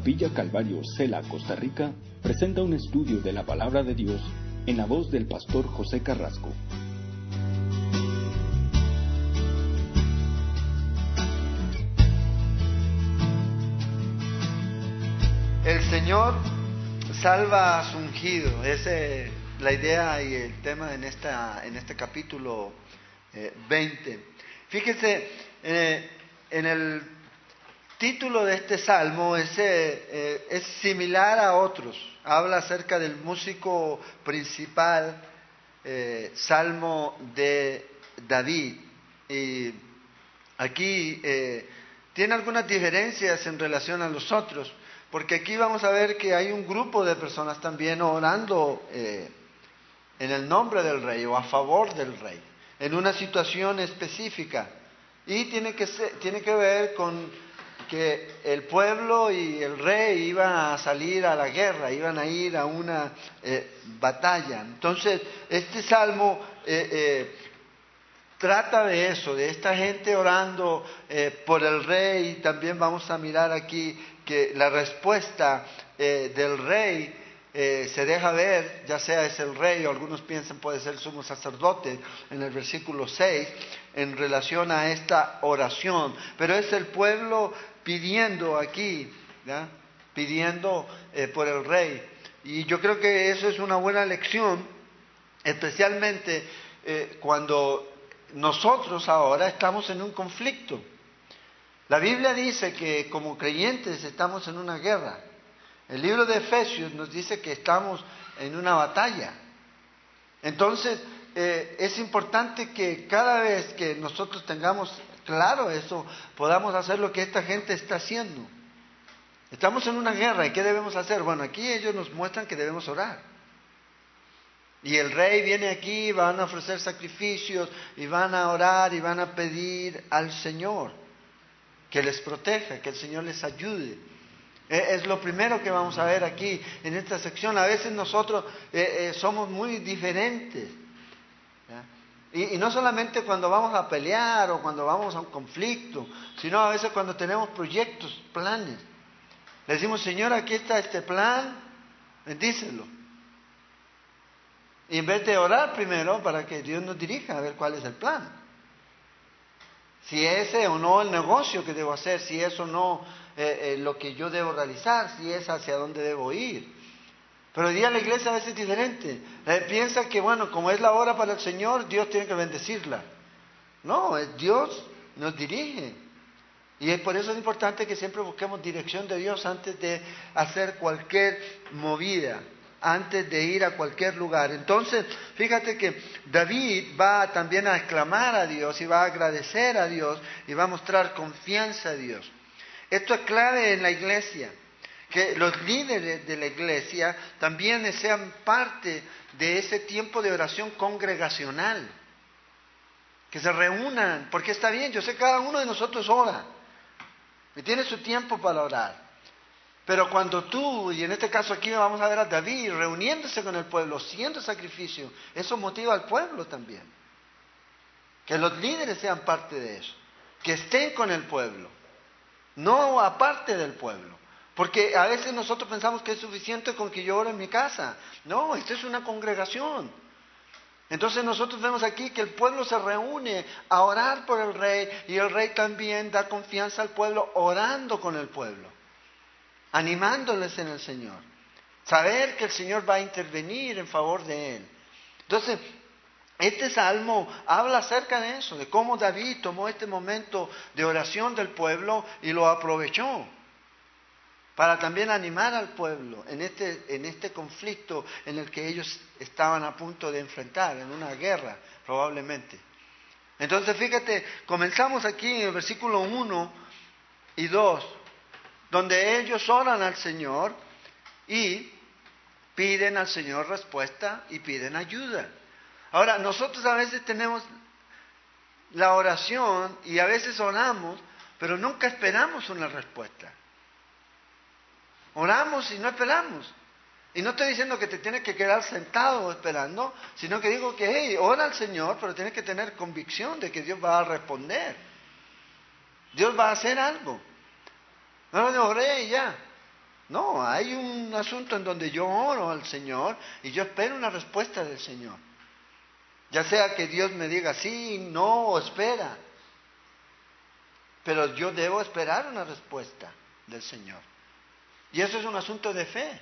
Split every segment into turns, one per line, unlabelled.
Capilla Calvario, Cela, Costa Rica, presenta un estudio de la palabra de Dios en la voz del pastor José Carrasco.
El Señor salva a su ungido. Esa es la idea y el tema en, esta, en este capítulo 20. Eh, Fíjese, eh, en el título de este salmo es, eh, es similar a otros. Habla acerca del músico principal, salmo de David. Y aquí tiene algunas diferencias en relación a los otros. Porque aquí vamos a ver que hay un grupo de personas también orando eh, en el nombre del rey o a favor del rey, en una situación específica. Y tiene que, tiene que ver con que el pueblo y el rey iban a salir a la guerra, iban a ir a una eh, batalla. Entonces, este salmo eh, trata de eso, de esta gente orando por el rey. Y también vamos a mirar aquí que la respuesta eh, del rey eh, se deja ver, ya sea es el rey o algunos piensan puede ser el sumo sacerdote en el versículo 6 en relación a esta oración, pero es el pueblo pidiendo aquí, pidiendo eh, por el rey. Y yo creo que eso es una buena lección, especialmente cuando nosotros ahora estamos en un conflicto. La Biblia dice que como creyentes estamos en una guerra. El libro de Efesios nos dice que estamos en una batalla. Entonces, eh, es importante que cada vez que nosotros tengamos claro eso, podamos hacer lo que esta gente está haciendo. Estamos en una guerra y ¿qué debemos hacer? Bueno, aquí ellos nos muestran que debemos orar. Y el rey viene aquí, van a ofrecer sacrificios y van a orar y van a pedir al Señor que les proteja, que el Señor les ayude. E, es lo primero que vamos a ver aquí en esta sección. A veces nosotros eh, eh, somos muy diferentes. Y, no solamente cuando vamos a pelear o cuando vamos a un conflicto, sino a veces cuando tenemos proyectos, planes. Le decimos, Señor, aquí está este plan, bendícelo. Y en vez de orar primero para que Dios nos dirija a ver cuál es el plan si ese o no el negocio que debo hacer, si es o no eh, eh, lo que yo debo realizar, si es hacia dónde debo ir. Pero hoy día la iglesia a veces es diferente. Eh, piensa que, bueno, como es la hora para el Señor, Dios tiene que bendecirla. No, es Dios nos dirige. Y es por eso es importante que siempre busquemos dirección de Dios antes de hacer cualquier movida antes de ir a cualquier lugar. Entonces, fíjate que David va también a exclamar a Dios y va a agradecer a Dios y va a mostrar confianza a Dios. Esto es clave en la iglesia, que los líderes de la iglesia también sean parte de ese tiempo de oración congregacional, que se reúnan, porque está bien, yo sé que cada uno de nosotros ora y tiene su tiempo para orar. Pero cuando tú, y en este caso aquí vamos a ver a David reuniéndose con el pueblo, siendo sacrificio, eso motiva al pueblo también. Que los líderes sean parte de eso, que estén con el pueblo, no aparte del pueblo. Porque a veces nosotros pensamos que es suficiente con que yo ore en mi casa. No, esto es una congregación. Entonces nosotros vemos aquí que el pueblo se reúne a orar por el rey y el rey también da confianza al pueblo orando con el pueblo animándoles en el Señor. Saber que el Señor va a intervenir en favor de él. Entonces, este salmo habla acerca de eso, de cómo David tomó este momento de oración del pueblo y lo aprovechó para también animar al pueblo en este, en este conflicto en el que ellos estaban a punto de enfrentar, en una guerra probablemente. Entonces, fíjate, comenzamos aquí en el versículo 1 y 2 donde ellos oran al Señor y piden al Señor respuesta y piden ayuda. Ahora, nosotros a veces tenemos la oración y a veces oramos, pero nunca esperamos una respuesta. Oramos y no esperamos. Y no estoy diciendo que te tienes que quedar sentado esperando, sino que digo que, hey, ora al Señor, pero tienes que tener convicción de que Dios va a responder. Dios va a hacer algo. No, no, oré y ya. No, hay un asunto en donde yo oro al Señor y yo espero una respuesta del Señor. Ya sea que Dios me diga sí, no o espera. Pero yo debo esperar una respuesta del Señor. Y eso es un asunto de fe.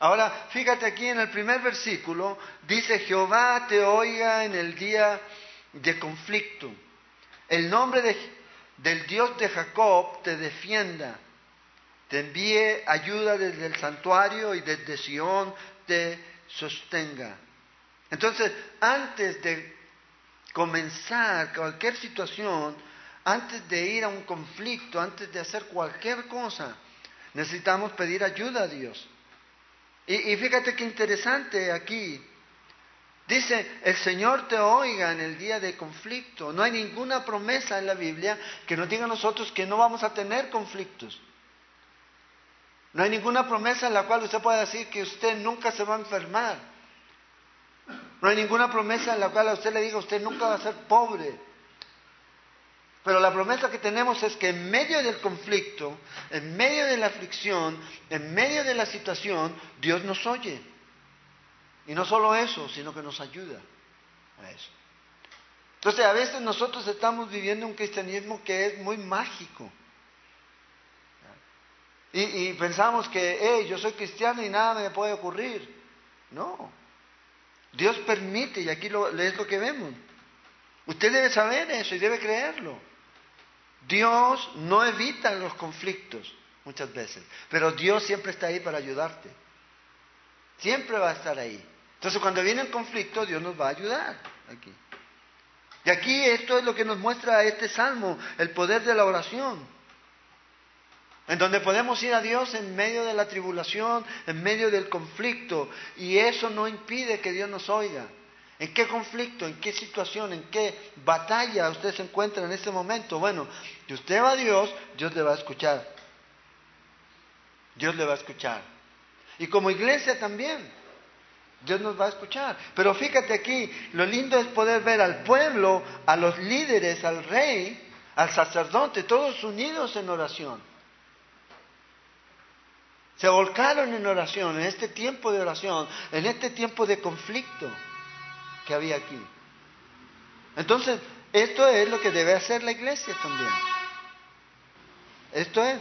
Ahora, fíjate aquí en el primer versículo, dice, Jehová te oiga en el día de conflicto. El nombre del Dios de Jacob te defienda. Te envíe ayuda desde el santuario y desde Sión te sostenga. Entonces, antes de comenzar cualquier situación, antes de ir a un conflicto, antes de hacer cualquier cosa, necesitamos pedir ayuda a Dios. Y, fíjate qué interesante aquí. Dice, el Señor te oiga en el día de conflicto. No hay ninguna promesa en la Biblia que nos diga a nosotros que no vamos a tener conflictos. No hay ninguna promesa en la cual usted pueda decir que usted nunca se va a enfermar. No hay ninguna promesa en la cual a usted le diga usted nunca va a ser pobre. Pero la promesa que tenemos es que en medio del conflicto, en medio de la aflicción, en medio de la situación, Dios nos oye. Y no solo eso, sino que nos ayuda a eso. Entonces a veces nosotros estamos viviendo un cristianismo que es muy mágico. Y, pensamos que, hey, yo soy cristiano y nada me puede ocurrir. No. Dios permite, y aquí lo, es lo que vemos. Usted debe saber eso y debe creerlo. Dios no evita los conflictos muchas veces, pero Dios siempre está ahí para ayudarte. Siempre va a estar ahí. Entonces cuando viene el conflicto, Dios nos va a ayudar aquí. Y aquí esto es lo que nos muestra este salmo, el poder de la oración. En donde podemos ir a Dios en medio de la tribulación, en medio del conflicto. Y eso no impide que Dios nos oiga. ¿En qué conflicto, en qué situación, en qué batalla usted se encuentra en este momento? Bueno, si usted va a Dios, Dios le va a escuchar. Dios le va a escuchar. Y como iglesia también, Dios nos va a escuchar. Pero fíjate aquí, lo lindo es poder ver al pueblo, a los líderes, al rey, al sacerdote, todos unidos en oración. Se volcaron en oración, en este tiempo de oración, en este tiempo de conflicto que había aquí. Entonces, esto es lo que debe hacer la iglesia también. Esto es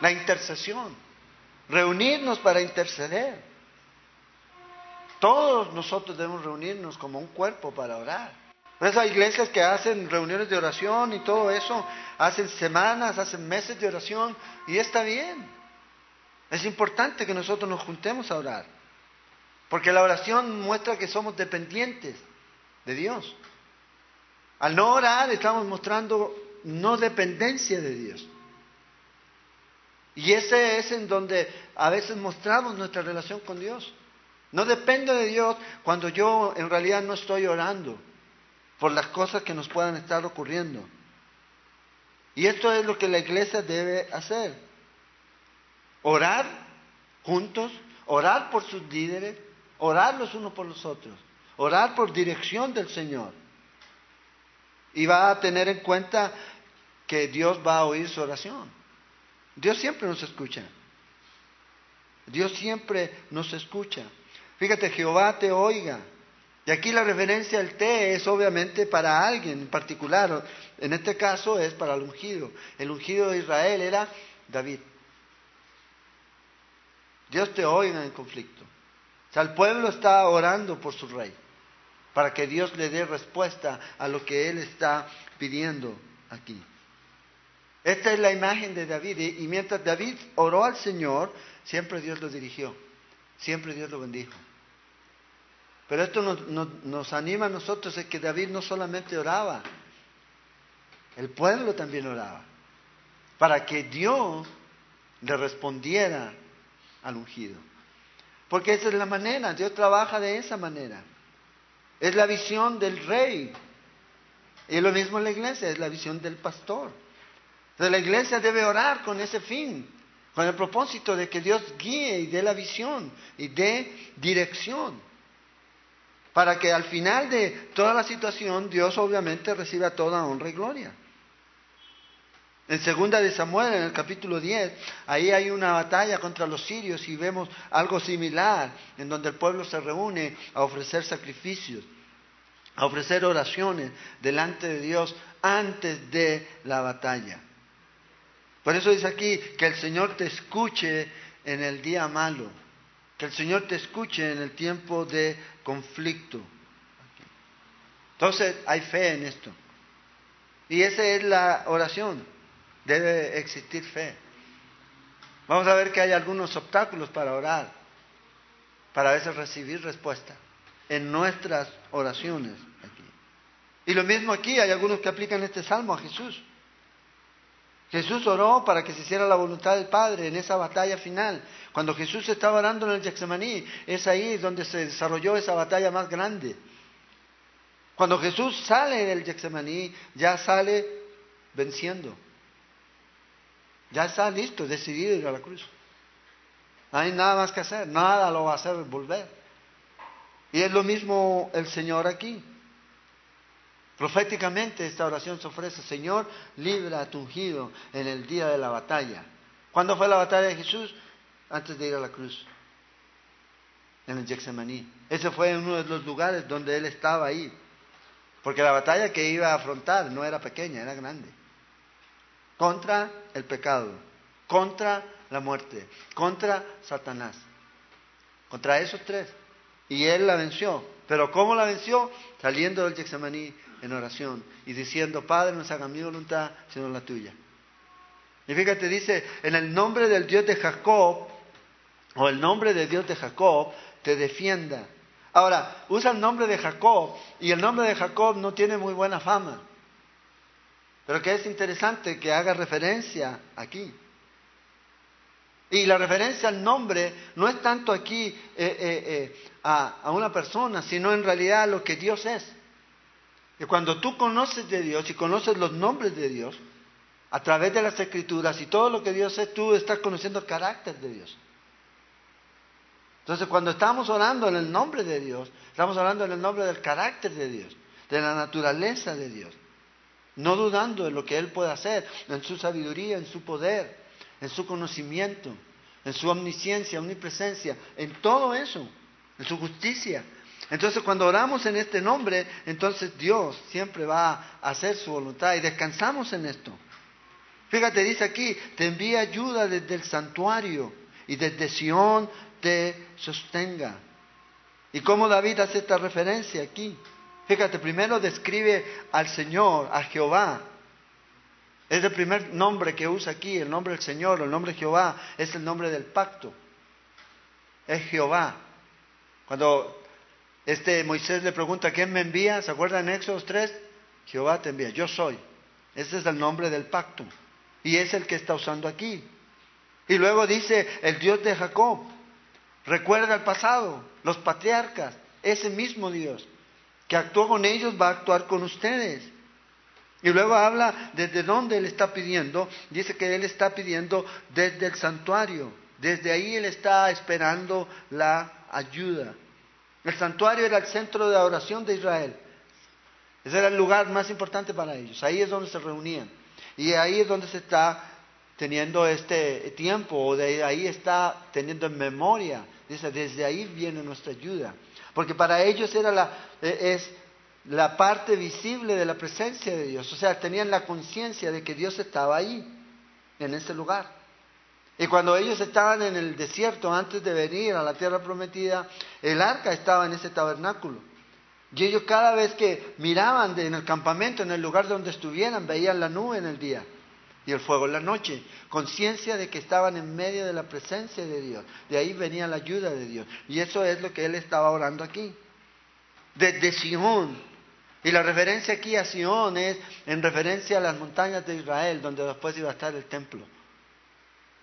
la intercesión. Reunirnos para interceder. Todos nosotros debemos reunirnos como un cuerpo para orar. Por hay iglesias que hacen reuniones de oración y todo eso, hacen semanas, hacen meses de oración y está bien. Es importante que nosotros nos juntemos a orar. Porque la oración muestra que somos dependientes de Dios. Al no orar estamos mostrando no dependencia de Dios. Y ese es en donde a veces mostramos nuestra relación con Dios. No dependo de Dios cuando yo en realidad no estoy orando por las cosas que nos puedan estar ocurriendo. Y esto es lo que la iglesia debe hacer. Orar juntos, orar por sus líderes, Orar los unos por los otros. Orar por dirección del Señor. Y va a tener en cuenta que Dios va a oír su oración. Dios siempre nos escucha. Dios siempre nos escucha. Fíjate, Jehová te oiga. Y aquí la referencia al te es obviamente para alguien en particular. En este caso es para el ungido. El ungido de Israel era David. Dios te oiga en conflicto el pueblo está orando por su rey, para que Dios le dé respuesta a lo que él está pidiendo aquí. Esta es la imagen de David. Y mientras David oró al Señor, siempre Dios lo dirigió. Siempre Dios lo bendijo. Pero esto nos, nos, anima a nosotros es que David no solamente oraba, el pueblo también oraba. Para que Dios le respondiera al ungido. Porque esa es la manera, Dios trabaja de esa manera. Es la visión del rey. Y lo mismo en la iglesia, es la visión del pastor. Entonces la iglesia debe orar con ese fin, con el propósito de que Dios guíe y dé la visión y dé dirección. Para que al final de toda la situación Dios obviamente reciba toda honra y gloria. En segunda de Samuel, en el capítulo 10, ahí hay una batalla contra los sirios y vemos algo similar, en donde el pueblo se reúne a ofrecer sacrificios, a ofrecer oraciones delante de Dios antes de la batalla. Por eso dice aquí que el Señor te escuche en el día malo, que el Señor te escuche en el tiempo de conflicto. Entonces hay fe en esto. Y esa es la oración. Debe existir fe. Vamos a ver que hay algunos obstáculos para orar, para a veces recibir respuesta en nuestras oraciones aquí. Y lo mismo aquí, hay algunos que aplican este salmo a Jesús. Jesús oró para que se hiciera la voluntad del Padre en esa batalla final. Cuando Jesús estaba orando en el Getsemaní, es ahí donde se desarrolló esa batalla más grande. Cuando Jesús sale del Getsemaní, ya sale venciendo. Ya está listo, decidido ir a la cruz. No hay nada más que hacer, nada lo va a hacer volver. Y es lo mismo el Señor aquí. Proféticamente esta oración se ofrece, Señor, libra a tu ungido en el día de la batalla. ¿Cuándo fue la batalla de Jesús? Antes de ir a la cruz, en el Getsemaní. Ese fue uno de los lugares donde él estaba ahí. Porque la batalla que iba a afrontar no era pequeña, era grande contra el pecado, contra la muerte, contra Satanás, contra esos tres. Y él la venció. Pero ¿cómo la venció? Saliendo del Getsemaní en oración y diciendo, Padre, no se haga mi voluntad, sino la tuya. Y fíjate, dice, en el nombre del Dios de Jacob, o el nombre de Dios de Jacob, te defienda. Ahora, usa el nombre de Jacob, y el nombre de Jacob no tiene muy buena fama. Pero que es interesante que haga referencia aquí. Y la referencia al nombre no es tanto aquí eh, eh, eh, a, una persona, sino en realidad a lo que Dios es. Y cuando tú conoces de Dios y conoces los nombres de Dios, a través de las escrituras y todo lo que Dios es, tú estás conociendo el carácter de Dios. Entonces, cuando estamos orando en el nombre de Dios, estamos orando en el nombre del carácter de Dios, de la naturaleza de Dios no dudando en lo que Él puede hacer, en su sabiduría, en su poder, en su conocimiento, en su omnisciencia, omnipresencia, en todo eso, en su justicia. Entonces cuando oramos en este nombre, entonces Dios siempre va a hacer su voluntad y descansamos en esto. Fíjate, dice aquí, te envía ayuda desde el santuario y desde Sión te sostenga. ¿Y cómo David hace esta referencia aquí? Fíjate, primero describe al Señor, a Jehová. Es el primer nombre que usa aquí, el nombre del Señor, el nombre de Jehová, es el nombre del pacto. Es Jehová. Cuando este Moisés le pregunta, ¿quién me envía? ¿Se acuerdan en Éxodo 3? Jehová te envía, yo soy. Ese es el nombre del pacto. Y es el que está usando aquí. Y luego dice, el Dios de Jacob. Recuerda el pasado, los patriarcas, ese mismo Dios que actuó con ellos va a actuar con ustedes. Y luego habla desde dónde él está pidiendo. Dice que él está pidiendo desde el santuario. Desde ahí él está esperando la ayuda. El santuario era el centro de oración de Israel. Ese era el lugar más importante para ellos. Ahí es donde se reunían. Y ahí es donde se está teniendo este tiempo, o de ahí está teniendo en memoria. Dice, desde ahí viene nuestra ayuda porque para ellos era la, e, es la parte visible de la presencia de Dios. O sea, tenían la conciencia de que Dios estaba ahí, en ese lugar. Y cuando ellos estaban en el desierto antes de venir a la tierra prometida, el arca estaba en ese tabernáculo. Y ellos cada vez que miraban en el campamento, en el lugar donde estuvieran, veían la nube en el día y el fuego en la noche. Conciencia de que estaban en medio de la presencia de Dios. De ahí venía la ayuda de Dios. Y eso es lo que él estaba orando aquí. Desde Sion. Y la referencia aquí a Sion es en referencia a las montañas de Israel, donde después iba a estar el templo.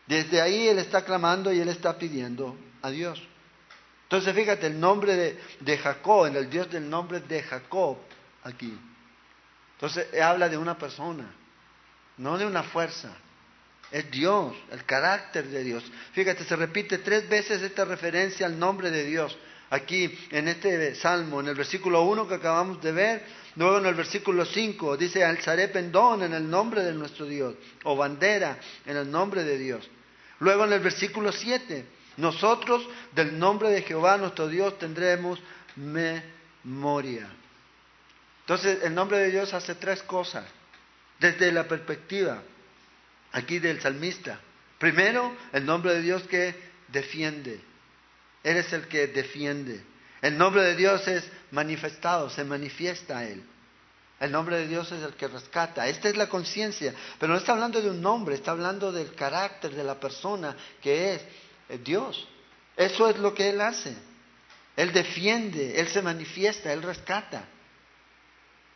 Desde ahí él está clamando y él está pidiendo a Dios. Entonces fíjate, el nombre de, de Jacob, en el Dios del nombre de Jacob, aquí. Entonces habla de una persona no de una fuerza. Es Dios, el carácter de Dios. Fíjate, se repite tres veces esta referencia al nombre de Dios. aquí en este salmo, en el versículo 1 que acabamos de ver, luego en el versículo 5 dice, alzaré pendón en el nombre de nuestro Dios, o bandera en el nombre de Dios. Luego en el versículo 7, nosotros del nombre de Jehová nuestro Dios tendremos memoria. Entonces el nombre de Dios hace tres cosas desde la perspectiva aquí del salmista. Primero, el nombre de Dios que defiende. Eres el que defiende. El nombre de Dios es manifestado, se manifiesta a Él. El nombre de Dios es el que rescata. Esta es la conciencia. Pero no está hablando de un nombre, está hablando del carácter de la persona que es eh, Dios. Eso es lo que Él hace. Él defiende, Él se manifiesta, Él rescata.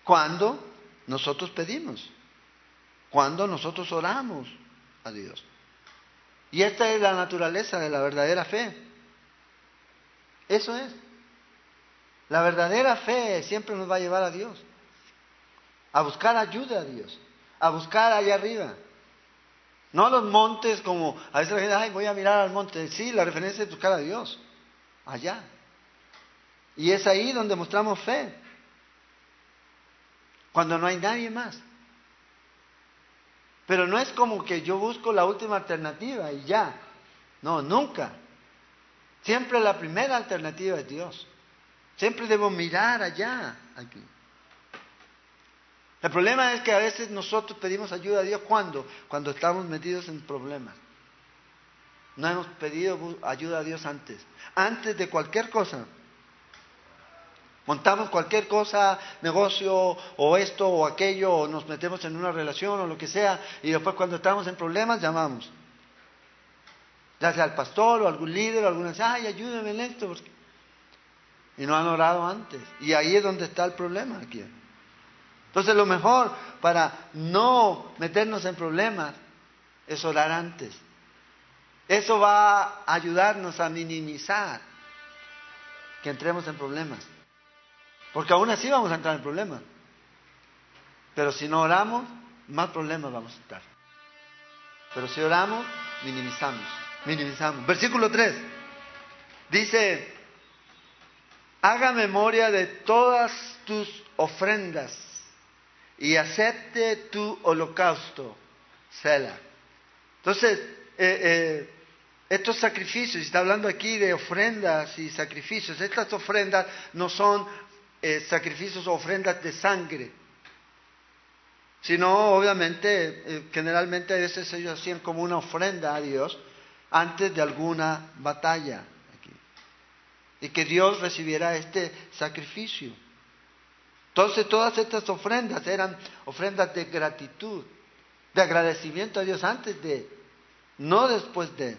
Cuando nosotros pedimos, cuando nosotros oramos a Dios. Y esta es la naturaleza de la verdadera fe. Eso es. La verdadera fe siempre nos va a llevar a Dios. A buscar ayuda a Dios. A buscar allá arriba. No a los montes como a veces la gente, ay, voy a mirar al monte. Sí, la referencia es buscar a Dios. Allá. Y es ahí donde mostramos fe. Cuando no hay nadie más. Pero no es como que yo busco la última alternativa y ya. No, nunca. Siempre la primera alternativa es Dios. Siempre debo mirar allá, aquí. El problema es que a veces nosotros pedimos ayuda a Dios cuando, cuando estamos metidos en problemas. No hemos pedido ayuda a Dios antes. Antes de cualquier cosa. Montamos cualquier cosa, negocio o esto o aquello, o nos metemos en una relación o lo que sea, y después cuando estamos en problemas llamamos. Ya sea al pastor o algún líder o alguna, ay, ayúdame en esto. Y no han orado antes. Y ahí es donde está el problema aquí. Entonces lo mejor para no meternos en problemas es orar antes. Eso va a ayudarnos a minimizar que entremos en problemas. Porque aún así vamos a entrar en problemas. Pero si no oramos, más problemas vamos a estar. Pero si oramos, minimizamos, minimizamos. Versículo 3 dice, haga memoria de todas tus ofrendas y acepte tu holocausto, Sela. Entonces, eh, eh, estos sacrificios, está hablando aquí de ofrendas y sacrificios, estas ofrendas no son eh, sacrificios o ofrendas de sangre, sino obviamente, eh, generalmente a veces ellos hacían como una ofrenda a Dios antes de alguna batalla. Y que Dios recibiera este sacrificio. Entonces todas estas ofrendas eran ofrendas de gratitud, de agradecimiento a Dios antes de, no después de.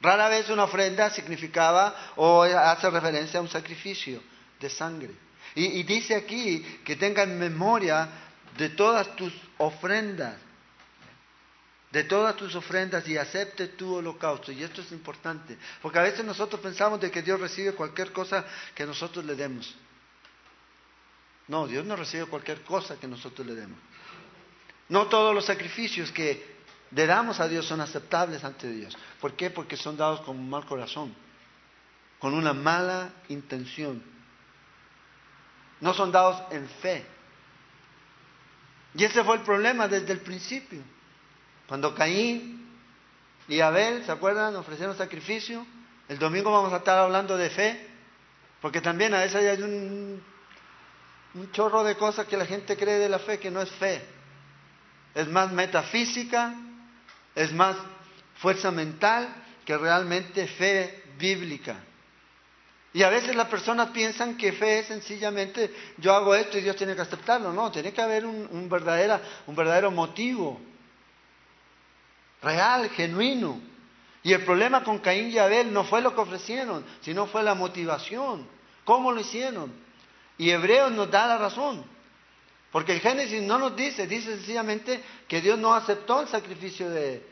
Rara vez una ofrenda significaba o hace referencia a un sacrificio de sangre. Y, dice aquí que tengan memoria de todas tus ofrendas, de todas tus ofrendas y acepte tu holocausto. Y esto es importante, porque a veces nosotros pensamos de que Dios recibe cualquier cosa que nosotros le demos. No, Dios no recibe cualquier cosa que nosotros le demos. No todos los sacrificios que le damos a Dios son aceptables ante Dios. ¿Por qué? Porque son dados con un mal corazón, con una mala intención no son dados en fe. Y ese fue el problema desde el principio. Cuando Caín y Abel, ¿se acuerdan? Ofrecieron sacrificio. El domingo vamos a estar hablando de fe, porque también a veces hay un, un chorro de cosas que la gente cree de la fe que no es fe. Es más metafísica, es más fuerza mental que realmente fe bíblica. Y a veces las personas piensan que fe es sencillamente yo hago esto y Dios tiene que aceptarlo. No, tiene que haber un, un, un verdadero motivo. Real, genuino. Y el problema con Caín y Abel no fue lo que ofrecieron, sino fue la motivación. ¿Cómo lo hicieron? Y Hebreos nos da la razón. Porque el Génesis no nos dice, dice sencillamente que Dios no aceptó el sacrificio de,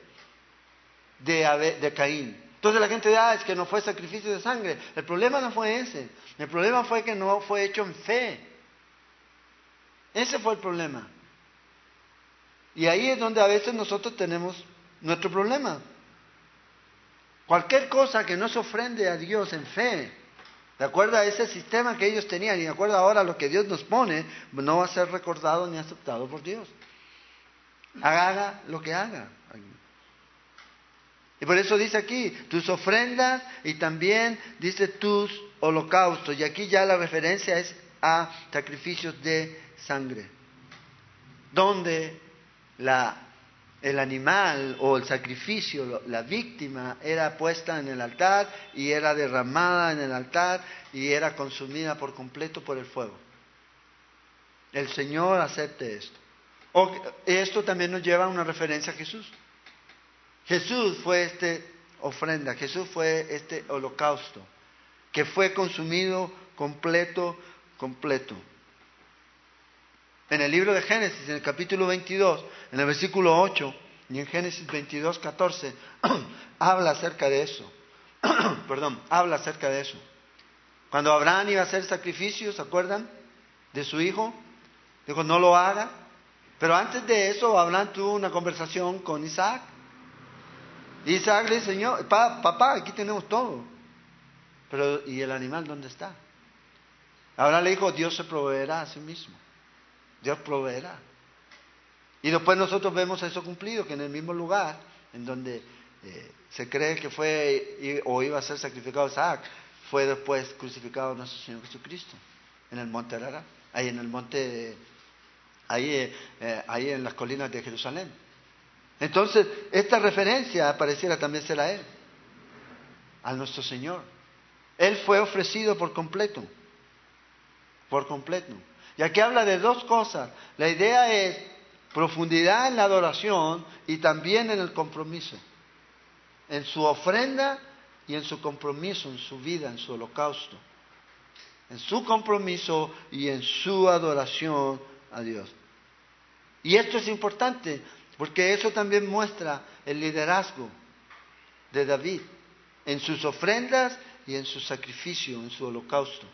de, de Caín. Entonces la gente dice, ah, es que no fue sacrificio de sangre. El problema no fue ese. El problema fue que no fue hecho en fe. Ese fue el problema. Y ahí es donde a veces nosotros tenemos nuestro problema. Cualquier cosa que no se ofrende a Dios en fe, de acuerdo a ese sistema que ellos tenían y de acuerdo ahora a lo que Dios nos pone, no va a ser recordado ni aceptado por Dios. Haga lo que haga. Y por eso dice aquí, tus ofrendas y también dice tus holocaustos. Y aquí ya la referencia es a sacrificios de sangre. Donde la el animal o el sacrificio, la víctima, era puesta en el altar y era derramada en el altar y era consumida por completo por el fuego. El Señor acepte esto. esto también nos lleva a una referencia a Jesús. Jesús fue este ofrenda, Jesús fue este holocausto, que fue consumido completo, completo. En el libro de Génesis, en el capítulo 22, en el versículo 8, y en Génesis 22, 14, habla acerca de eso. Perdón, habla acerca de eso. Cuando Abraham iba a hacer sacrificios, ¿se acuerdan? De su hijo, dijo, no lo haga. Pero antes de eso, Abraham tuvo una conversación con Isaac. Y Isaac le dice, Señor, papá, aquí tenemos todo. Pero, ¿y el animal dónde está? Abraham le dijo, Dios se proveerá a sí mismo. Dios proveerá. Y después nosotros vemos eso cumplido, que en el mismo lugar en donde eh, se cree que fue o iba a ser sacrificado Isaac, fue después crucificado nuestro Señor Jesucristo, en el monte Arara, ahí en el monte, ahí, eh, ahí en las colinas de Jerusalén. Entonces, esta referencia pareciera también ser a Él, a nuestro Señor. Él fue ofrecido por completo, por completo. Y aquí habla de dos cosas. La idea es profundidad en la adoración y también en el compromiso. En su ofrenda y en su compromiso, en su vida, en su holocausto. En su compromiso y en su adoración a Dios. Y esto es importante porque eso también muestra el liderazgo de David en sus ofrendas y en su sacrificio, en su holocausto.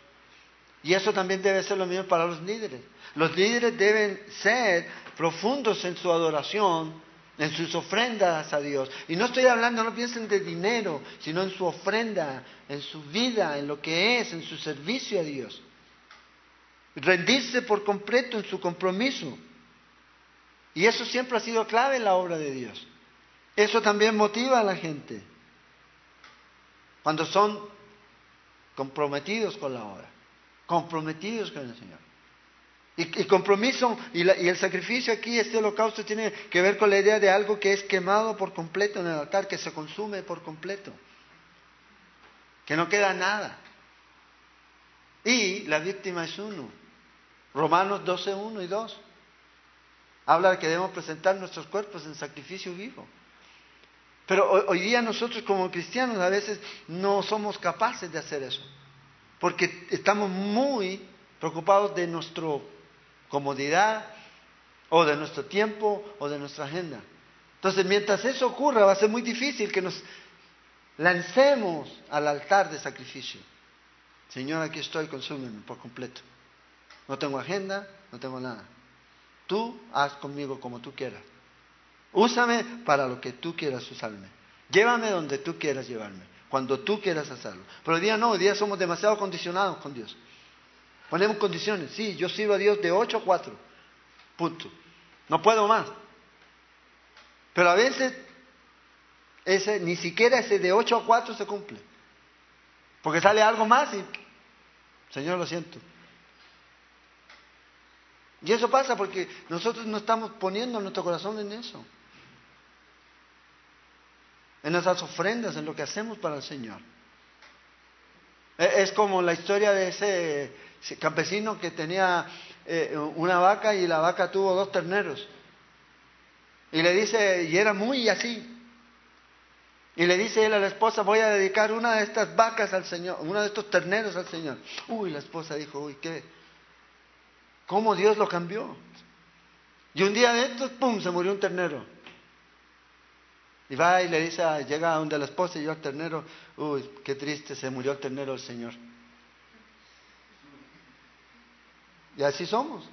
Y eso también debe ser lo mismo para los líderes. Los líderes deben ser profundos en su adoración, en sus ofrendas a Dios. Y no estoy hablando, no piensen de dinero, sino en su ofrenda, en su vida, en lo que es, en su servicio a Dios. Rendirse por completo en su compromiso. Y eso siempre ha sido clave en la obra de Dios. Eso también motiva a la gente cuando son comprometidos con la obra comprometidos con el Señor. Y, compromiso y, y, el sacrificio aquí, este holocausto, tiene que ver con la idea de algo que es quemado por completo en el altar, que se consume por completo, que no queda nada. Y la víctima es uno. Romanos 12, 1 y 2. Habla de que debemos presentar nuestros cuerpos en sacrificio vivo. Pero hoy día nosotros como cristianos a veces no somos capaces de hacer eso porque estamos muy preocupados de nuestra comodidad o de nuestro tiempo o de nuestra agenda. Entonces, mientras eso ocurra, va a ser muy difícil que nos lancemos al altar de sacrificio. Señor, aquí estoy, consúmeme por completo. No tengo agenda, no tengo nada. Tú haz conmigo como tú quieras. Úsame para lo que tú quieras usarme. Llévame donde tú quieras llevarme cuando tú quieras hacerlo. Pero hoy día no, hoy día somos demasiado condicionados con Dios. Ponemos condiciones, sí, yo sirvo a Dios de 8 a 4, punto. No puedo más. Pero a veces ese, ni siquiera ese de 8 a 4 se cumple. Porque sale algo más y, Señor, lo siento. Y eso pasa porque nosotros no estamos poniendo nuestro corazón en eso en nuestras ofrendas, en lo que hacemos para el Señor. E, es como la historia de ese campesino que tenía eh, una vaca y la vaca tuvo dos terneros. Y le dice, y era muy así. Y le dice él a la esposa, voy a dedicar una de estas vacas al Señor, uno de estos terneros al Señor. Uy, la esposa dijo, uy, ¿qué? ¿Cómo Dios lo cambió? Y un día de estos, ¡pum!, se murió un ternero. Y va y le dice, llega a donde la esposa y yo al ternero, uy, qué triste, se murió el ternero del Señor. Y así somos.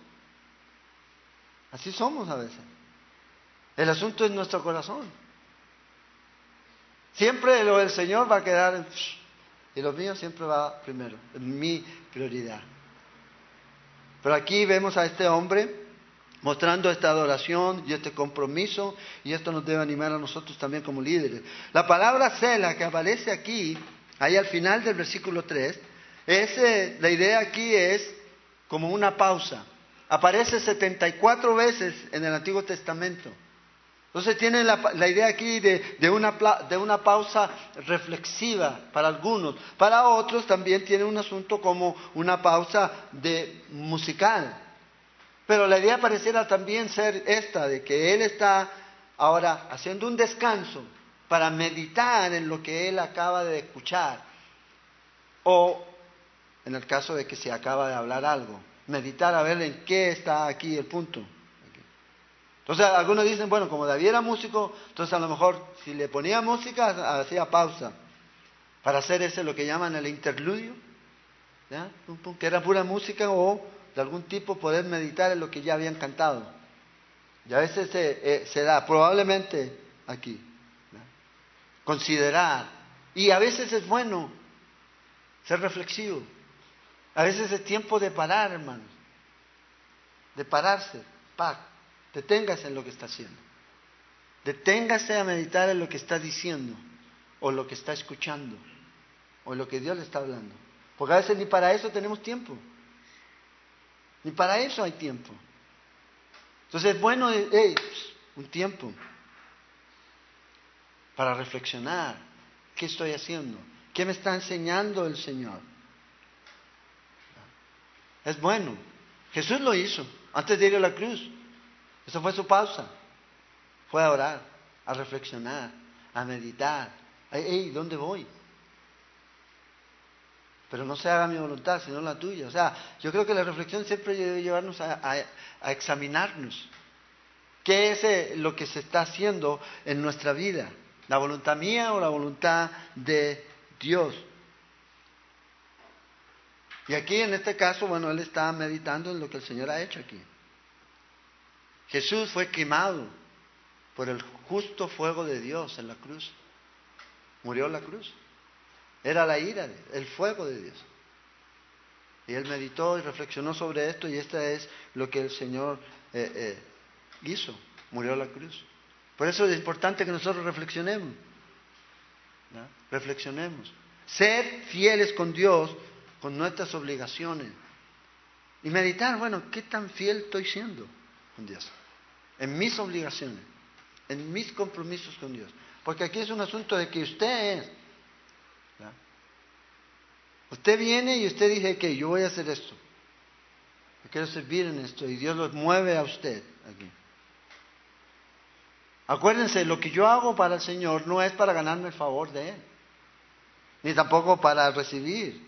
Así somos a veces. El asunto es nuestro corazón. Siempre lo del Señor va a quedar en... Y lo mío siempre va primero, mi prioridad. Pero aquí vemos a este hombre mostrando esta adoración y este compromiso, y esto nos debe animar a nosotros también como líderes. La palabra cela que aparece aquí, ahí al final del versículo 3, es, la idea aquí es como una pausa. Aparece 74 veces en el Antiguo Testamento. Entonces tienen la, idea aquí de, una, de una pausa reflexiva para algunos. Para otros también tiene un asunto como una pausa de musical. Pero la idea pareciera también ser esta, de que él está ahora haciendo un descanso para meditar en lo que él acaba de escuchar. O en el caso de que se acaba de hablar algo, meditar a ver en qué está aquí el punto. Entonces algunos dicen, bueno, como David era músico, entonces a lo mejor si le ponía música hacía pausa para hacer ese lo que llaman el interludio, que era pura música o de algún tipo poder meditar en lo que ya habían cantado. Y a veces se, eh, da, probablemente aquí, considerar. Y a veces es bueno ser reflexivo. A veces es tiempo de parar, hermanos. De pararse. Pa, deténgase en lo que está haciendo. Deténgase a meditar en lo que está diciendo, o lo que está escuchando, o lo que Dios le está hablando. Porque a veces ni para eso tenemos tiempo. Ni para eso hay tiempo. Entonces es bueno, un tiempo para reflexionar. ¿Qué estoy haciendo? ¿Qué me está enseñando el Señor? Es bueno. Jesús lo hizo antes de ir a la cruz. Eso fue su pausa. Fue a orar, a reflexionar, a meditar. Hey, ¿dónde voy? Pero no se haga mi voluntad, sino la tuya. O sea, yo creo que la reflexión siempre debe llevarnos a, examinarnos. ¿Qué es eh, lo que se está haciendo en nuestra vida? ¿La voluntad mía o la voluntad de Dios? Y aquí en este caso, bueno, él está meditando en lo que el Señor ha hecho aquí. Jesús fue quemado por el justo fuego de Dios en la cruz. Murió en la cruz. Era la ira, el fuego de Dios. Y él meditó y reflexionó sobre esto y esto es lo que el Señor eh, eh, hizo. Murió a la cruz. Por eso es importante que nosotros reflexionemos. Reflexionemos. Ser fieles con Dios, con nuestras obligaciones. Y meditar, bueno, ¿qué tan fiel estoy siendo con Dios? En mis obligaciones, en mis compromisos con Dios. Porque aquí es un asunto de que usted es Usted viene y usted dice que yo voy a hacer esto. Yo quiero servir en esto y Dios lo mueve a usted aquí. Acuérdense, lo que yo hago para el Señor no es para ganarme el favor de Él, ni tampoco para recibir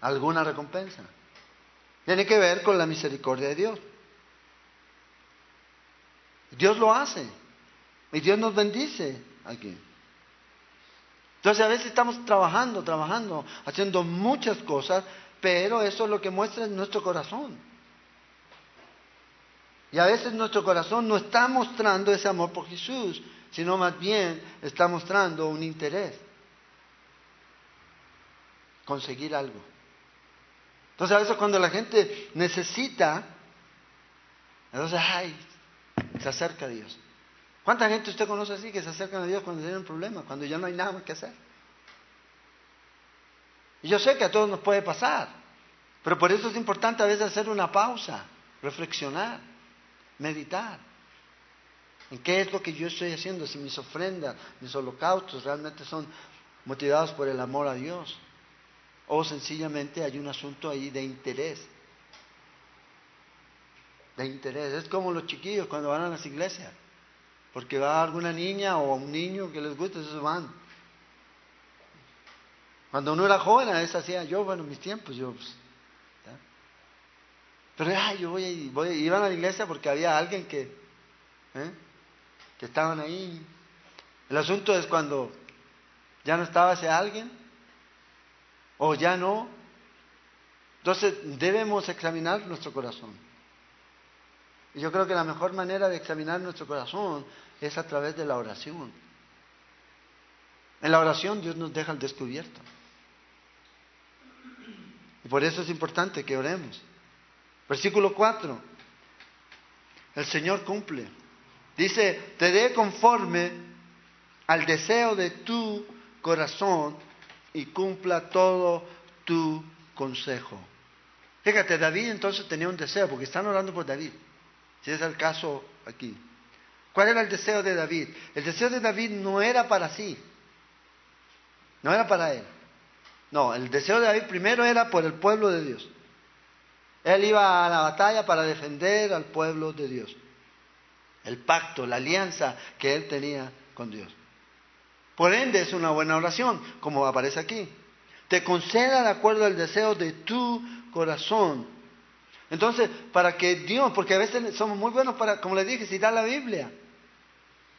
alguna recompensa. Tiene que ver con la misericordia de Dios. Dios lo hace y Dios nos bendice aquí. Entonces a veces estamos trabajando, trabajando, haciendo muchas cosas, pero eso es lo que muestra en nuestro corazón. Y a veces nuestro corazón no está mostrando ese amor por Jesús, sino más bien está mostrando un interés. Conseguir algo. Entonces a veces cuando la gente necesita, entonces, ay, se acerca a Dios. ¿Cuánta gente usted conoce así que se acercan a Dios cuando tienen un problema, cuando ya no hay nada más que hacer? Y yo sé que a todos nos puede pasar, pero por eso es importante a veces hacer una pausa, reflexionar, meditar. ¿En qué es lo que yo estoy haciendo? Si mis ofrendas, mis holocaustos realmente son motivados por el amor a Dios. O sencillamente hay un asunto ahí de interés. De interés. Es como los chiquillos cuando van a las iglesias. Porque va alguna niña o un niño que les guste, esos van. Cuando uno era joven, a veces hacía yo, bueno, en mis tiempos, yo. Pues, Pero, ay, yo voy, voy, iban a la iglesia porque había alguien que. ¿eh? que estaban ahí. El asunto es cuando ya no estaba ese alguien, o ya no. Entonces debemos examinar nuestro corazón. Y yo creo que la mejor manera de examinar nuestro corazón es a través de la oración. En la oración Dios nos deja al descubierto. Y por eso es importante que oremos. Versículo 4. El Señor cumple. Dice, te dé conforme al deseo de tu corazón y cumpla todo tu consejo. Fíjate, David entonces tenía un deseo, porque están orando por David. Es el caso aquí. ¿Cuál era el deseo de David? El deseo de David no era para sí, no era para él. No, el deseo de David primero era por el pueblo de Dios. Él iba a la batalla para defender al pueblo de Dios. El pacto, la alianza que él tenía con Dios. Por ende es una buena oración, como aparece aquí. Te conceda de acuerdo al deseo de tu corazón. Entonces, para que Dios, porque a veces somos muy buenos para, como les dije, citar la Biblia.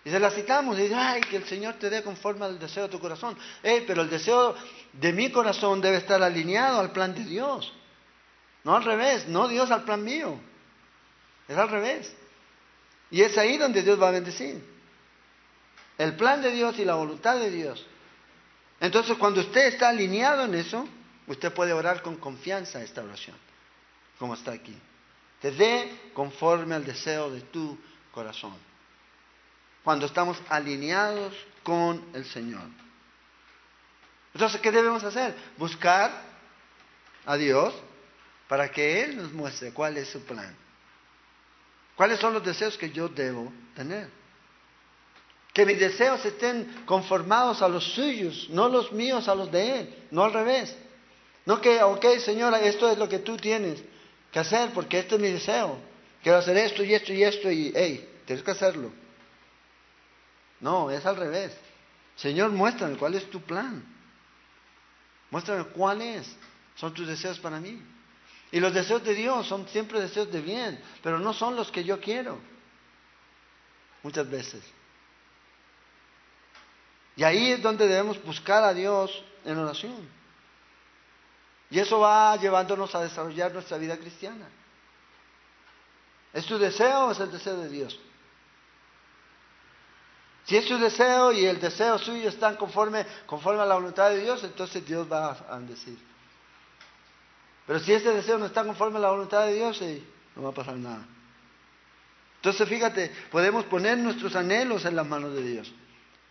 Y se la citamos y dice, ay, que el Señor te dé conforme al deseo de tu corazón. pero el deseo de mi corazón debe estar alineado al plan de Dios. No al revés, no Dios al plan mío. Es al revés. Y es ahí donde Dios va a bendecir. El plan de Dios y la voluntad de Dios. Entonces, cuando usted está alineado en eso, usted puede orar con confianza esta oración, como está aquí. Te dé conforme al deseo de tu corazón. Cuando estamos alineados con el Señor. Entonces, ¿qué debemos hacer? Buscar a Dios para que Él nos muestre cuál es su plan. ¿Cuáles son los deseos que yo debo tener? Que mis deseos estén conformados a los suyos, no los míos a los de Él, no al revés. No que, ok, señora, esto es lo que tú tienes que hacer porque este es mi deseo. Quiero hacer esto y esto y esto y, hey, tienes que hacerlo. No, es al revés. Señor, muéstrame cuál es tu plan. Muéstrame cuáles son tus deseos para mí. Y los deseos de Dios son siempre deseos de bien, pero no son los que yo quiero. Muchas veces. Y ahí es donde debemos buscar a Dios en oración. Y eso va llevándonos a desarrollar nuestra vida cristiana. ¿Es tu deseo o es el deseo de Dios? Si es su deseo y el deseo suyo están conforme, conforme a la voluntad de Dios, entonces Dios va a bendecir. Pero si ese deseo no está conforme a la voluntad de Dios, no va a pasar nada. Entonces fíjate, podemos poner nuestros anhelos en las manos de Dios,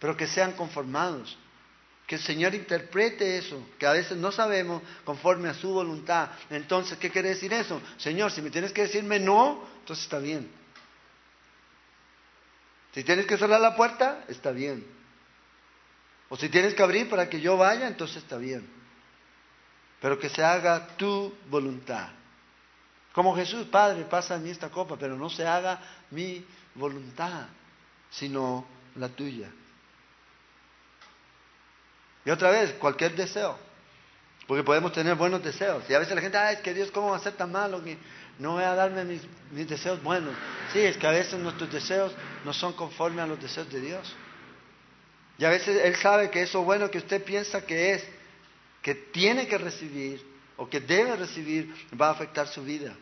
pero que sean conformados. Que el Señor interprete eso, que a veces no sabemos conforme a su voluntad. Entonces, ¿qué quiere decir eso? Señor, si me tienes que decirme no, entonces está bien. Si tienes que cerrar la puerta, está bien. O si tienes que abrir para que yo vaya, entonces está bien. Pero que se haga tu voluntad. Como Jesús, Padre, pasa a mí esta copa, pero no se haga mi voluntad, sino la tuya. Y otra vez, cualquier deseo. Porque podemos tener buenos deseos. Y a veces la gente, ay, es que Dios, ¿cómo va a ser tan malo que no voy a darme mis, mis deseos buenos? Sí, es que a veces nuestros deseos no son conformes a los deseos de Dios. Y a veces Él sabe que eso bueno que usted piensa que es, que tiene que recibir o que debe recibir, va a afectar su vida.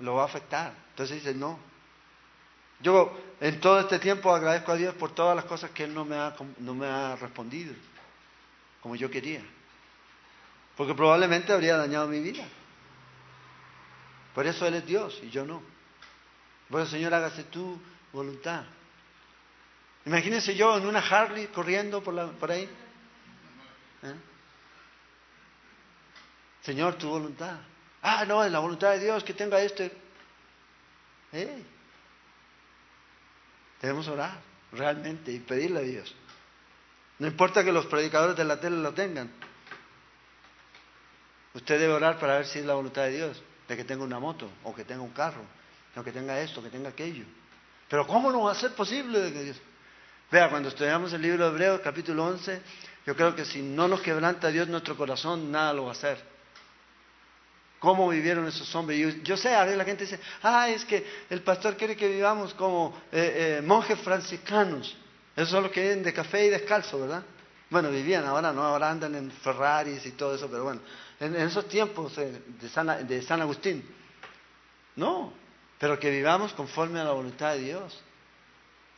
Lo va a afectar. Entonces dice, no. Yo en todo este tiempo agradezco a Dios por todas las cosas que Él no me ha, no me ha respondido como yo quería. Porque probablemente habría dañado mi vida. Por eso Él es Dios y yo no. Por eso, Señor, hágase tu voluntad. Imagínense yo en una Harley corriendo por, la, por ahí. ¿Eh? Señor, tu voluntad. Ah, no, es la voluntad de Dios que tenga esto. Debemos orar realmente y pedirle a Dios. No importa que los predicadores de la tele lo tengan. Usted debe orar para ver si es la voluntad de Dios, de que tenga una moto, o que tenga un carro, o que tenga esto, que tenga aquello. Pero ¿cómo no va a ser posible de que Dios... Vea, cuando estudiamos el libro de Hebreos, capítulo 11, yo creo que si no nos quebranta Dios nuestro corazón, nada lo va a hacer. ¿Cómo vivieron esos hombres? Yo, sé, a ver, la gente dice, ah, es que el pastor quiere que vivamos como eh, eh, monjes franciscanos. Esos son los que viven de café y descalzo, ¿verdad? Bueno, vivían, ahora no, ahora andan en Ferraris y todo eso, pero bueno, en, esos tiempos de, San, de San Agustín. No, pero que vivamos conforme a la voluntad de Dios.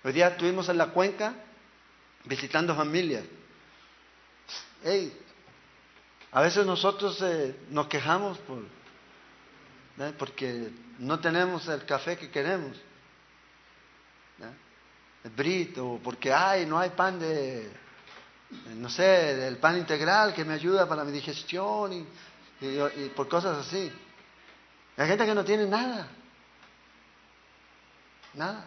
Hoy día estuvimos en la cuenca visitando familias. Hey, a veces nosotros eh, nos quejamos por, porque no tenemos el café que queremos, el brit, o porque ay, no hay pan de, no sé, el pan integral que me ayuda para mi digestión y, y por cosas así. Hay gente que no tiene nada, nada.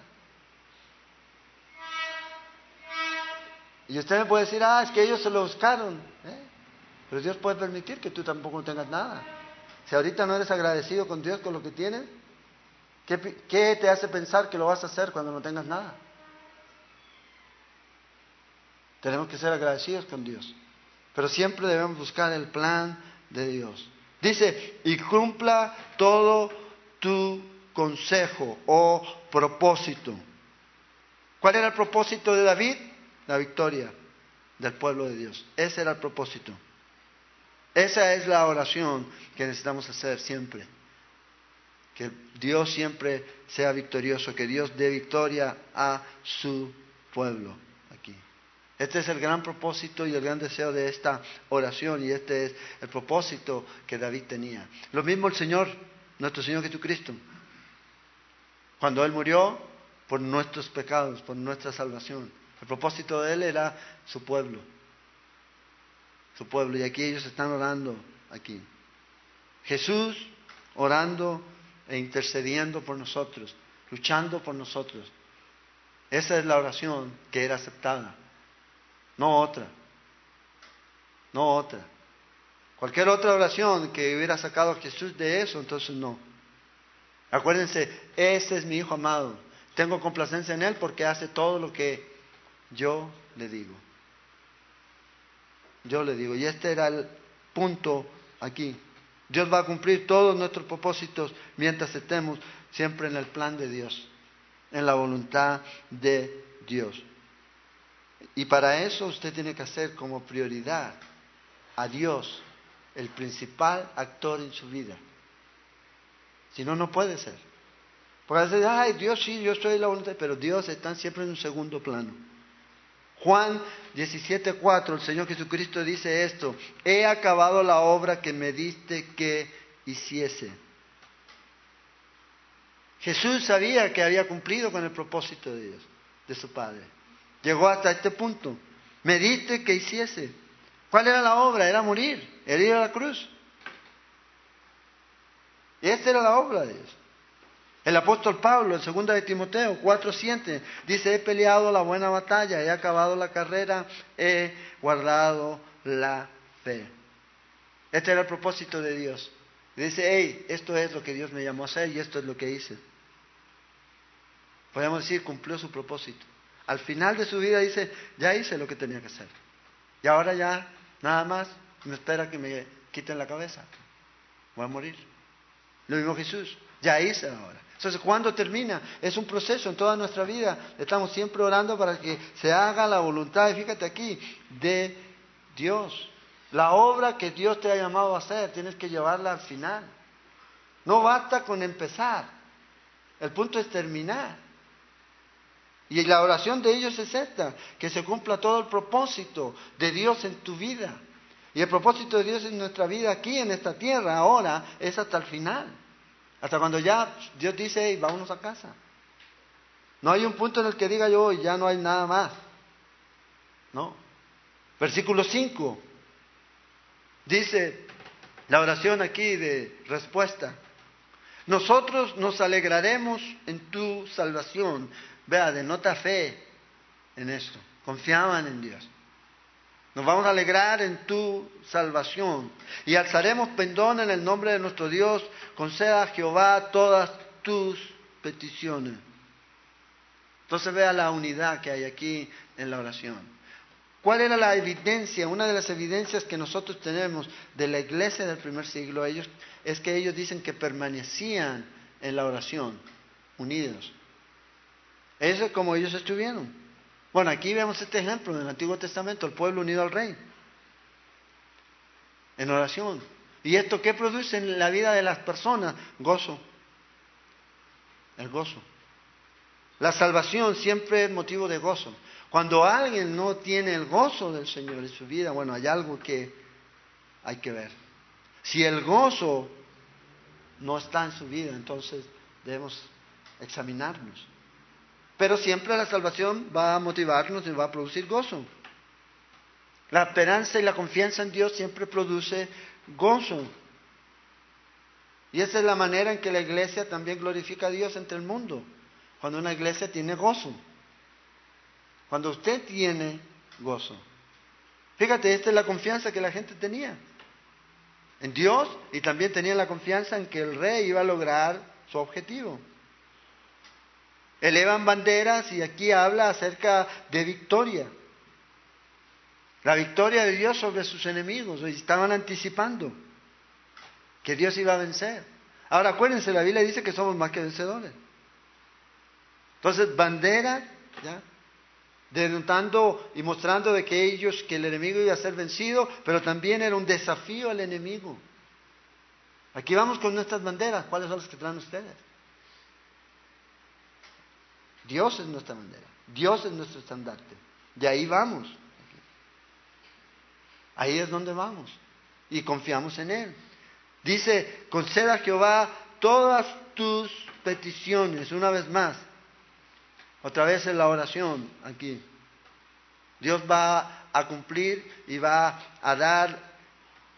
Y usted me puede decir, ah, es que ellos se lo buscaron. Pero Dios puede permitir que tú tampoco tengas nada. Si ahorita no eres agradecido con Dios con lo que tienes, ¿qué, ¿qué, te hace pensar que lo vas a hacer cuando no tengas nada? Tenemos que ser agradecidos con Dios. Pero siempre debemos buscar el plan de Dios. Dice, y cumpla todo tu consejo o propósito. ¿Cuál era el propósito de David? La victoria del pueblo de Dios. Ese era el propósito. Esa es la oración que necesitamos hacer siempre. Que Dios siempre sea victorioso, que Dios dé victoria a su pueblo aquí. Este es el gran propósito y el gran deseo de esta oración y este es el propósito que David tenía. Lo mismo el Señor, nuestro Señor Jesucristo. Cuando Él murió por nuestros pecados, por nuestra salvación. El propósito de Él era su pueblo su pueblo. Y aquí ellos están orando, aquí. Jesús orando e intercediendo por nosotros, luchando por nosotros. Esa es la oración que era aceptada, no otra, no otra. Cualquier otra oración que hubiera sacado a Jesús de eso, entonces no. Acuérdense, ese es mi Hijo amado. Tengo complacencia en Él porque hace todo lo que yo le digo. Yo le digo, y este era el punto aquí. Dios va a cumplir todos nuestros propósitos mientras estemos siempre en el plan de Dios, en la voluntad de Dios. Y para eso usted tiene que hacer como prioridad a Dios el principal actor en su vida. Si no, no puede ser. Porque a veces, ay, Dios sí, yo en la voluntad, pero Dios está siempre en un segundo plano. Juan 17:4, el Señor Jesucristo dice esto, he acabado la obra que me diste que hiciese. Jesús sabía que había cumplido con el propósito de Dios, de su Padre. Llegó hasta este punto. Me diste que hiciese. ¿Cuál era la obra? Era morir, era ir a la cruz. Y esta era la obra de Dios. El apóstol Pablo, en 2 de Timoteo 4:7, dice, he peleado la buena batalla, he acabado la carrera, he guardado la fe. Este era el propósito de Dios. dice, hey, esto es lo que Dios me llamó a hacer y esto es lo que hice. Podemos decir, cumplió su propósito. Al final de su vida dice, ya hice lo que tenía que hacer. Y ahora ya, nada más, me espera que me quiten la cabeza. Voy a morir. Lo mismo Jesús, ya hice ahora. Entonces, ¿cuándo termina? Es un proceso en toda nuestra vida. Estamos siempre orando para que se haga la voluntad, fíjate aquí, de Dios. La obra que Dios te ha llamado a hacer, tienes que llevarla al final. No basta con empezar. El punto es terminar. Y la oración de ellos es esta, que se cumpla todo el propósito de Dios en tu vida. Y el propósito de Dios en nuestra vida aquí, en esta tierra, ahora, es hasta el final. Hasta cuando ya Dios dice, hey, vámonos a casa. No hay un punto en el que diga yo, ya no hay nada más. No. Versículo 5. Dice la oración aquí de respuesta. Nosotros nos alegraremos en tu salvación. Vea, denota fe en esto. Confiaban en Dios. Nos vamos a alegrar en tu salvación y alzaremos pendón en el nombre de nuestro Dios. Conceda a Jehová todas tus peticiones. Entonces vea la unidad que hay aquí en la oración. ¿Cuál era la evidencia? Una de las evidencias que nosotros tenemos de la iglesia del primer siglo ellos, es que ellos dicen que permanecían en la oración, unidos. Eso es como ellos estuvieron. Bueno, aquí vemos este ejemplo en el Antiguo Testamento, el pueblo unido al rey, en oración. ¿Y esto qué produce en la vida de las personas? Gozo. El gozo. La salvación siempre es motivo de gozo. Cuando alguien no tiene el gozo del Señor en su vida, bueno, hay algo que hay que ver. Si el gozo no está en su vida, entonces debemos examinarnos. Pero siempre la salvación va a motivarnos y va a producir gozo. La esperanza y la confianza en Dios siempre produce gozo. Y esa es la manera en que la iglesia también glorifica a Dios entre el mundo. Cuando una iglesia tiene gozo. Cuando usted tiene gozo. Fíjate, esta es la confianza que la gente tenía en Dios y también tenía la confianza en que el rey iba a lograr su objetivo. Elevan banderas y aquí habla acerca de victoria. La victoria de Dios sobre sus enemigos. Estaban anticipando que Dios iba a vencer. Ahora acuérdense, la Biblia dice que somos más que vencedores. Entonces, bandera, ¿ya? denotando y mostrando de que ellos, que el enemigo iba a ser vencido, pero también era un desafío al enemigo. Aquí vamos con nuestras banderas. ¿Cuáles son las que traen ustedes? Dios es nuestra bandera. Dios es nuestro estandarte. De ahí vamos. Ahí es donde vamos. Y confiamos en Él. Dice, conceda a Jehová todas tus peticiones, una vez más. Otra vez en la oración aquí. Dios va a cumplir y va a dar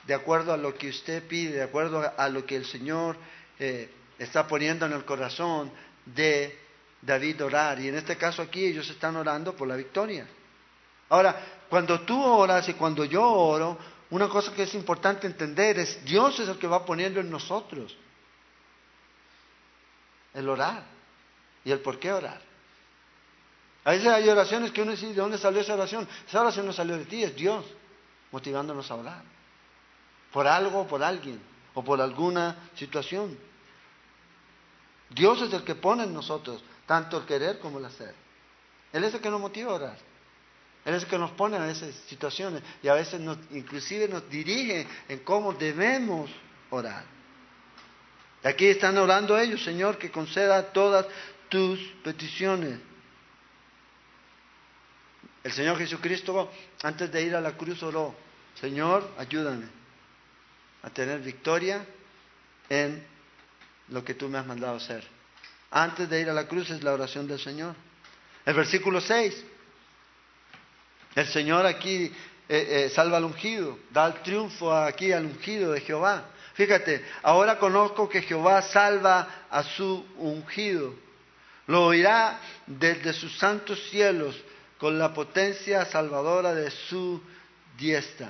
de acuerdo a lo que usted pide, de acuerdo a lo que el Señor eh, está poniendo en el corazón de David orar. Y en este caso aquí ellos están orando por la victoria. Ahora, cuando tú oras y cuando yo oro, una cosa que es importante entender es Dios es el que va poniendo en nosotros el orar y el por qué orar. A veces hay oraciones que uno dice, ¿de dónde salió esa oración? Esa oración no salió de ti, es Dios motivándonos a orar. Por algo, o por alguien, o por alguna situación. Dios es el que pone en nosotros tanto el querer como el hacer. Él es el que nos motiva a orar. Él es el que nos pone en esas situaciones y a veces nos, inclusive nos dirige en cómo debemos orar. Aquí están orando ellos, Señor, que conceda todas tus peticiones. El Señor Jesucristo, antes de ir a la cruz, oró, Señor, ayúdame a tener victoria en lo que tú me has mandado hacer. Antes de ir a la cruz es la oración del Señor. El versículo 6. El Señor aquí eh, eh, salva al ungido, da el triunfo aquí al ungido de Jehová. Fíjate, ahora conozco que Jehová salva a su ungido. Lo oirá desde sus santos cielos con la potencia salvadora de su diestra.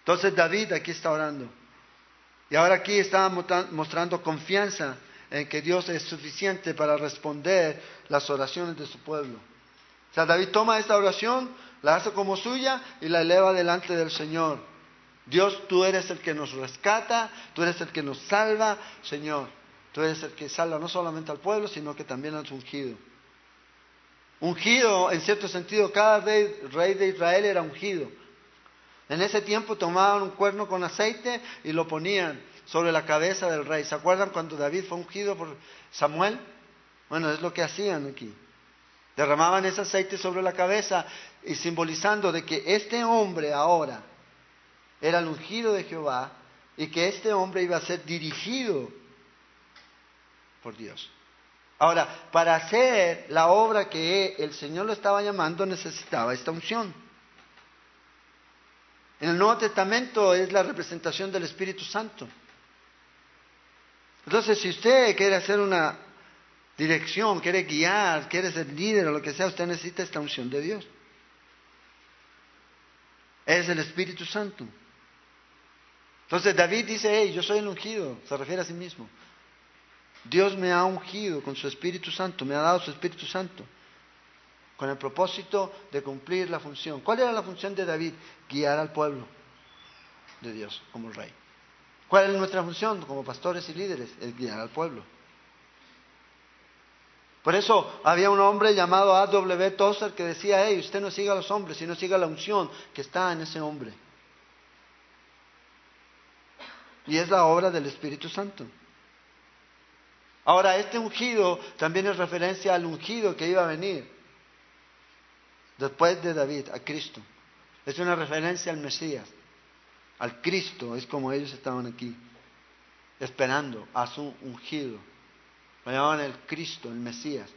Entonces David aquí está orando. Y ahora aquí está mostrando confianza en que Dios es suficiente para responder las oraciones de su pueblo. O sea, David toma esta oración, la hace como suya y la eleva delante del Señor. Dios, tú eres el que nos rescata, tú eres el que nos salva, Señor. Tú eres el que salva no solamente al pueblo, sino que también al ungido. Ungido, en cierto sentido, cada rey, rey de Israel era ungido. En ese tiempo tomaban un cuerno con aceite y lo ponían sobre la cabeza del rey. ¿Se acuerdan cuando David fue ungido por Samuel? Bueno, es lo que hacían aquí. Derramaban ese aceite sobre la cabeza y simbolizando de que este hombre ahora era el ungido de Jehová y que este hombre iba a ser dirigido por Dios. Ahora, para hacer la obra que el Señor lo estaba llamando necesitaba esta unción. En el Nuevo Testamento es la representación del Espíritu Santo. Entonces, si usted quiere hacer una dirección, quiere guiar, quiere ser líder o lo que sea, usted necesita esta unción de Dios. Es el Espíritu Santo. Entonces David dice, hey, yo soy el ungido, se refiere a sí mismo. Dios me ha ungido con su Espíritu Santo, me ha dado su Espíritu Santo, con el propósito de cumplir la función. ¿Cuál era la función de David? Guiar al pueblo de Dios como rey. ¿Cuál es nuestra función como pastores y líderes? Es guiar al pueblo. Por eso había un hombre llamado A.W. Tozer que decía, hey, usted no siga a los hombres, sino siga la unción que está en ese hombre. Y es la obra del Espíritu Santo. Ahora, este ungido también es referencia al ungido que iba a venir. después de David, a Cristo. Es una referencia al Mesías, al Cristo, es como ellos estaban aquí, esperando a su ungido. Lo llamaban el Cristo, el Mesías.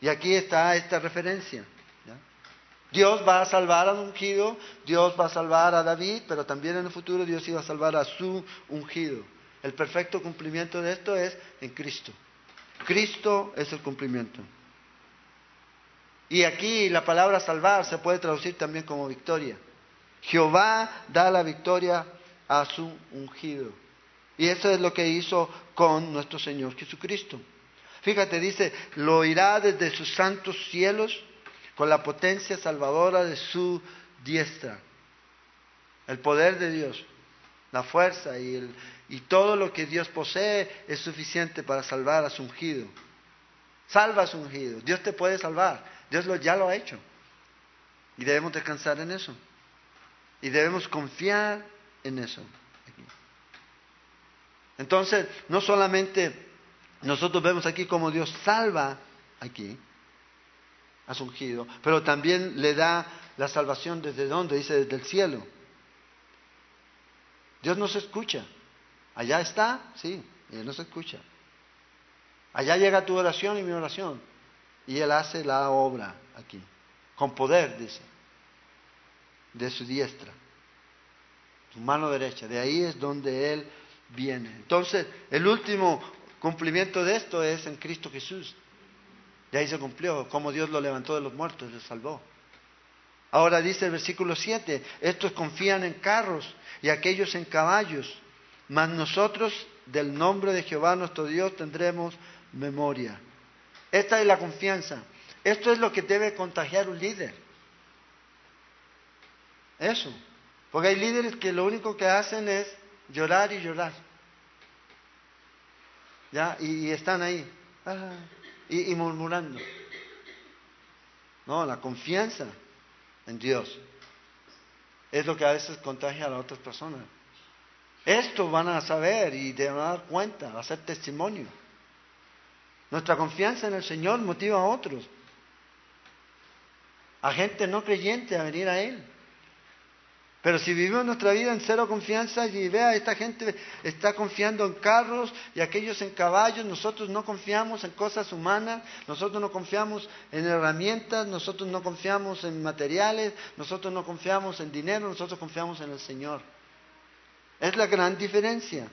Y aquí está esta referencia. Dios va a salvar al ungido, Dios va a salvar a David, pero también en el futuro Dios iba a salvar a su ungido. El perfecto cumplimiento de esto es en Cristo. Cristo es el cumplimiento. Y aquí la palabra salvar se puede traducir también como victoria. Jehová da la victoria a su ungido. Y eso es lo que hizo con nuestro Señor Jesucristo. Fíjate, dice, lo oirá desde sus santos cielos con la potencia salvadora de su diestra. El poder de Dios, la fuerza y, el, y todo lo que Dios posee es suficiente para salvar a su ungido. Salva a su ungido. Dios te puede salvar. Dios lo, ya lo ha hecho. Y debemos descansar en eso. Y debemos confiar en eso. Entonces, no solamente nosotros vemos aquí como Dios salva aquí a su ungido, pero también le da la salvación desde donde, dice desde el cielo. Dios no se escucha. Allá está, sí, y Él no se escucha. Allá llega tu oración y mi oración. Y Él hace la obra aquí, con poder, dice, de su diestra, su mano derecha. De ahí es donde Él viene. Entonces, el último cumplimiento de esto es en Cristo Jesús. De ahí se cumplió, como Dios lo levantó de los muertos, le salvó. Ahora dice el versículo 7, estos confían en carros y aquellos en caballos, mas nosotros del nombre de Jehová nuestro Dios tendremos memoria. Esta es la confianza. Esto es lo que debe contagiar un líder. Eso. Porque hay líderes que lo único que hacen es llorar y llorar. ¿Ya? Y, están ahí. Ah, y, murmurando. No, la confianza en Dios es lo que a veces contagia a las otras personas. Esto van a saber y de dar cuenta, a hacer testimonio. Nuestra confianza en el Señor motiva a otros, a gente no creyente a venir a Él. Pero si vivimos nuestra vida en cero confianza y vea, esta gente está confiando en carros y aquellos en caballos, nosotros no confiamos en cosas humanas, nosotros no confiamos en herramientas, nosotros no confiamos en materiales, nosotros no confiamos en dinero, nosotros confiamos en el Señor. Es la gran diferencia.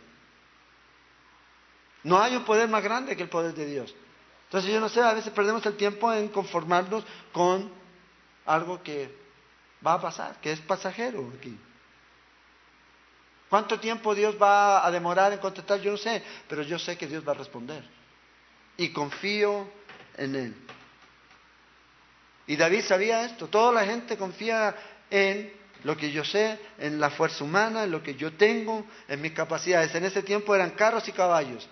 No hay un poder más grande que el poder de Dios. Entonces yo no sé, a veces perdemos el tiempo en conformarnos con algo que va a pasar, que es pasajero aquí. ¿Cuánto tiempo Dios va a demorar en contestar? Yo no sé, pero yo sé que Dios va a responder. Y confío en Él. Y David sabía esto. Toda la gente confía en lo que yo sé, en la fuerza humana, en lo que yo tengo, en mis capacidades. En ese tiempo eran carros y caballos.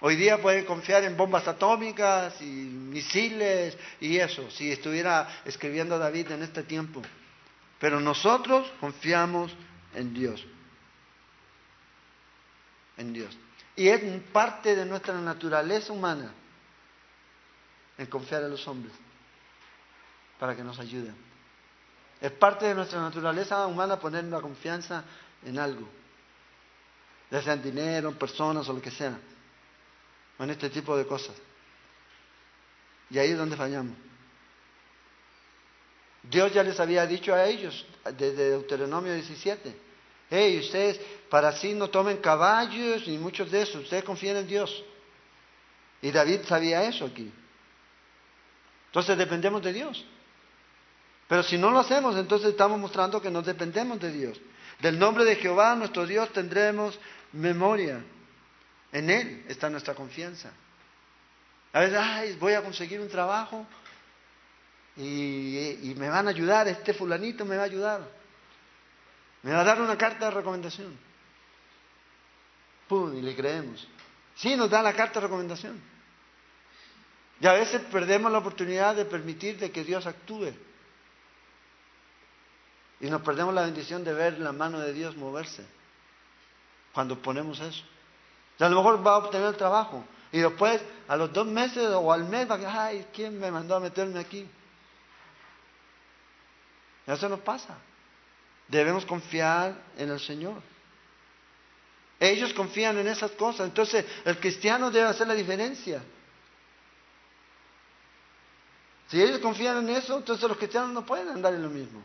Hoy día pueden confiar en bombas atómicas y misiles y eso, si estuviera escribiendo David en este tiempo. Pero nosotros confiamos en Dios. En Dios. Y es parte de nuestra naturaleza humana en confiar en los hombres para que nos ayuden. Es parte de nuestra naturaleza humana poner la confianza en algo, ya sea en dinero, personas o lo que sea en este tipo de cosas. Y ahí es donde fallamos. Dios ya les había dicho a ellos, desde Deuteronomio 17, hey, ustedes para sí no tomen caballos ni muchos de esos, ustedes confíen en Dios. Y David sabía eso aquí. Entonces dependemos de Dios. Pero si no lo hacemos, entonces estamos mostrando que no dependemos de Dios. Del nombre de Jehová, nuestro Dios, tendremos memoria. En Él está nuestra confianza. A veces, ay, voy a conseguir un trabajo y, me van a ayudar, este fulanito me va a ayudar. Me va a dar una carta de recomendación. Pum, y le creemos. Sí, nos da la carta de recomendación. Y a veces perdemos la oportunidad de permitir de que Dios actúe. Y nos perdemos la bendición de ver la mano de Dios moverse cuando ponemos eso a lo mejor va a obtener el trabajo. Y después, a los dos meses o al mes, va a decir, ay, ¿quién me mandó a meterme aquí? Eso nos pasa. Debemos confiar en el Señor. Ellos confían en esas cosas. Entonces, el cristiano debe hacer la diferencia. Si ellos confían en eso, entonces los cristianos no pueden andar en lo mismo.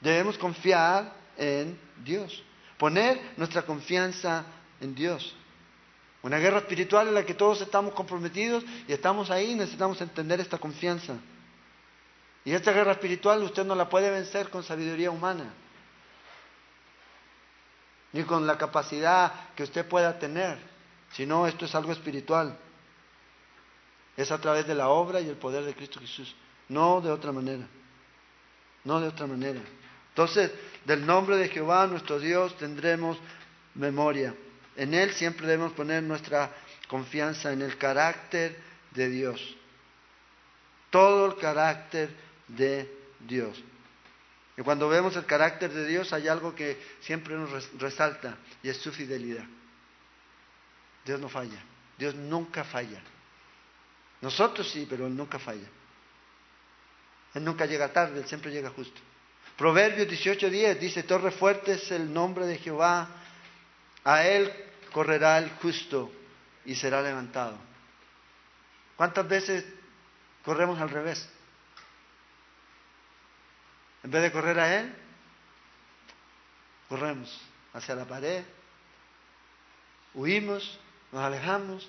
Debemos confiar en Dios. Poner nuestra confianza en Dios. Una guerra espiritual en la que todos estamos comprometidos y estamos ahí, necesitamos entender esta confianza. Y esta guerra espiritual usted no la puede vencer con sabiduría humana, ni con la capacidad que usted pueda tener, sino esto es algo espiritual. Es a través de la obra y el poder de Cristo Jesús, no de otra manera, no de otra manera. Entonces, del nombre de Jehová nuestro Dios tendremos memoria. En Él siempre debemos poner nuestra confianza en el carácter de Dios. Todo el carácter de Dios. Y cuando vemos el carácter de Dios hay algo que siempre nos resalta y es su fidelidad. Dios no falla. Dios nunca falla. Nosotros sí, pero Él nunca falla. Él nunca llega tarde, Él siempre llega justo. Proverbios 18:10 dice, Torre fuerte es el nombre de Jehová, a Él correrá el justo y será levantado. ¿Cuántas veces corremos al revés? En vez de correr a Él, corremos hacia la pared, huimos, nos alejamos,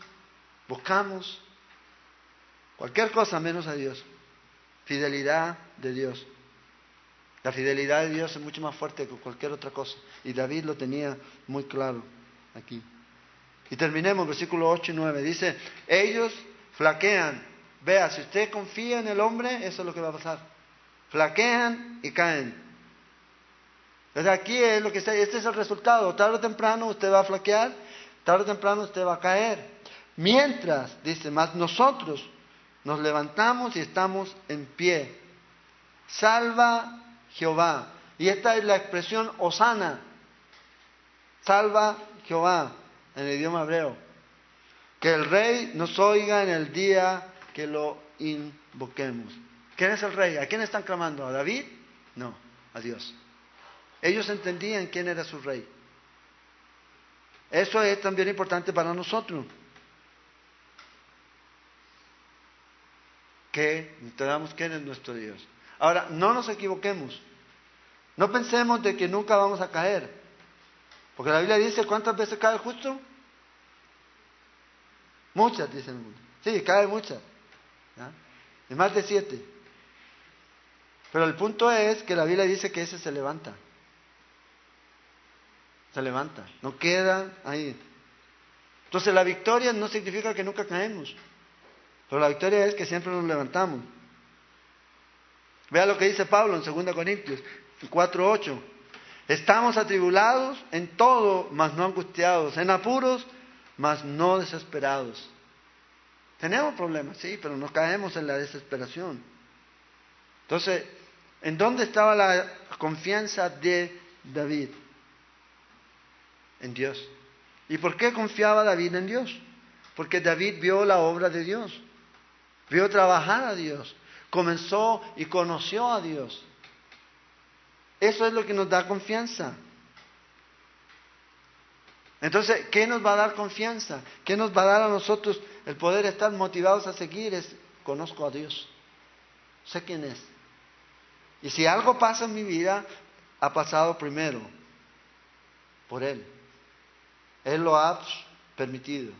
buscamos cualquier cosa menos a Dios. Fidelidad de Dios. La fidelidad de Dios es mucho más fuerte que cualquier otra cosa. Y David lo tenía muy claro aquí. Y terminemos, versículo 8 y 9. Dice, ellos flaquean. Vea, si usted confía en el hombre, eso es lo que va a pasar flaquean y caen. Entonces aquí es lo que está, este es el resultado. Tarde o temprano usted va a flaquear, tarde o temprano usted va a caer. Mientras, dice más, nosotros nos levantamos y estamos en pie. Salva Jehová. Y esta es la expresión osana. Salva Jehová en el idioma hebreo. Que el rey nos oiga en el día que lo invoquemos. ¿Quién es el rey? ¿A quién están clamando? ¿A David? No, a Dios. Ellos entendían quién era su rey. Eso es también importante para nosotros. Que entendamos quién es nuestro Dios. Ahora, no nos equivoquemos. No pensemos de que nunca vamos a caer. Porque la Biblia dice, ¿cuántas veces cae el justo? Muchas, dice el mundo. Sí, cae muchas. Y más de siete. Pero el punto es que la Biblia dice que ese se levanta. Se levanta, no queda ahí. Entonces la victoria no significa que nunca caemos, pero la victoria es que siempre nos levantamos. Vea lo que dice Pablo en 2 Corintios 4:8. Estamos atribulados en todo, mas no angustiados, en apuros, mas no desesperados. Tenemos problemas, sí, pero no caemos en la desesperación. Entonces, ¿En dónde estaba la confianza de David? En Dios. ¿Y por qué confiaba David en Dios? Porque David vio la obra de Dios, vio trabajar a Dios, comenzó y conoció a Dios. Eso es lo que nos da confianza. Entonces, ¿qué nos va a dar confianza? ¿Qué nos va a dar a nosotros el poder estar motivados a seguir? Es, conozco a Dios. Sé quién es. Y si algo pasa en mi vida, ha pasado primero por Él. Él lo ha permitido.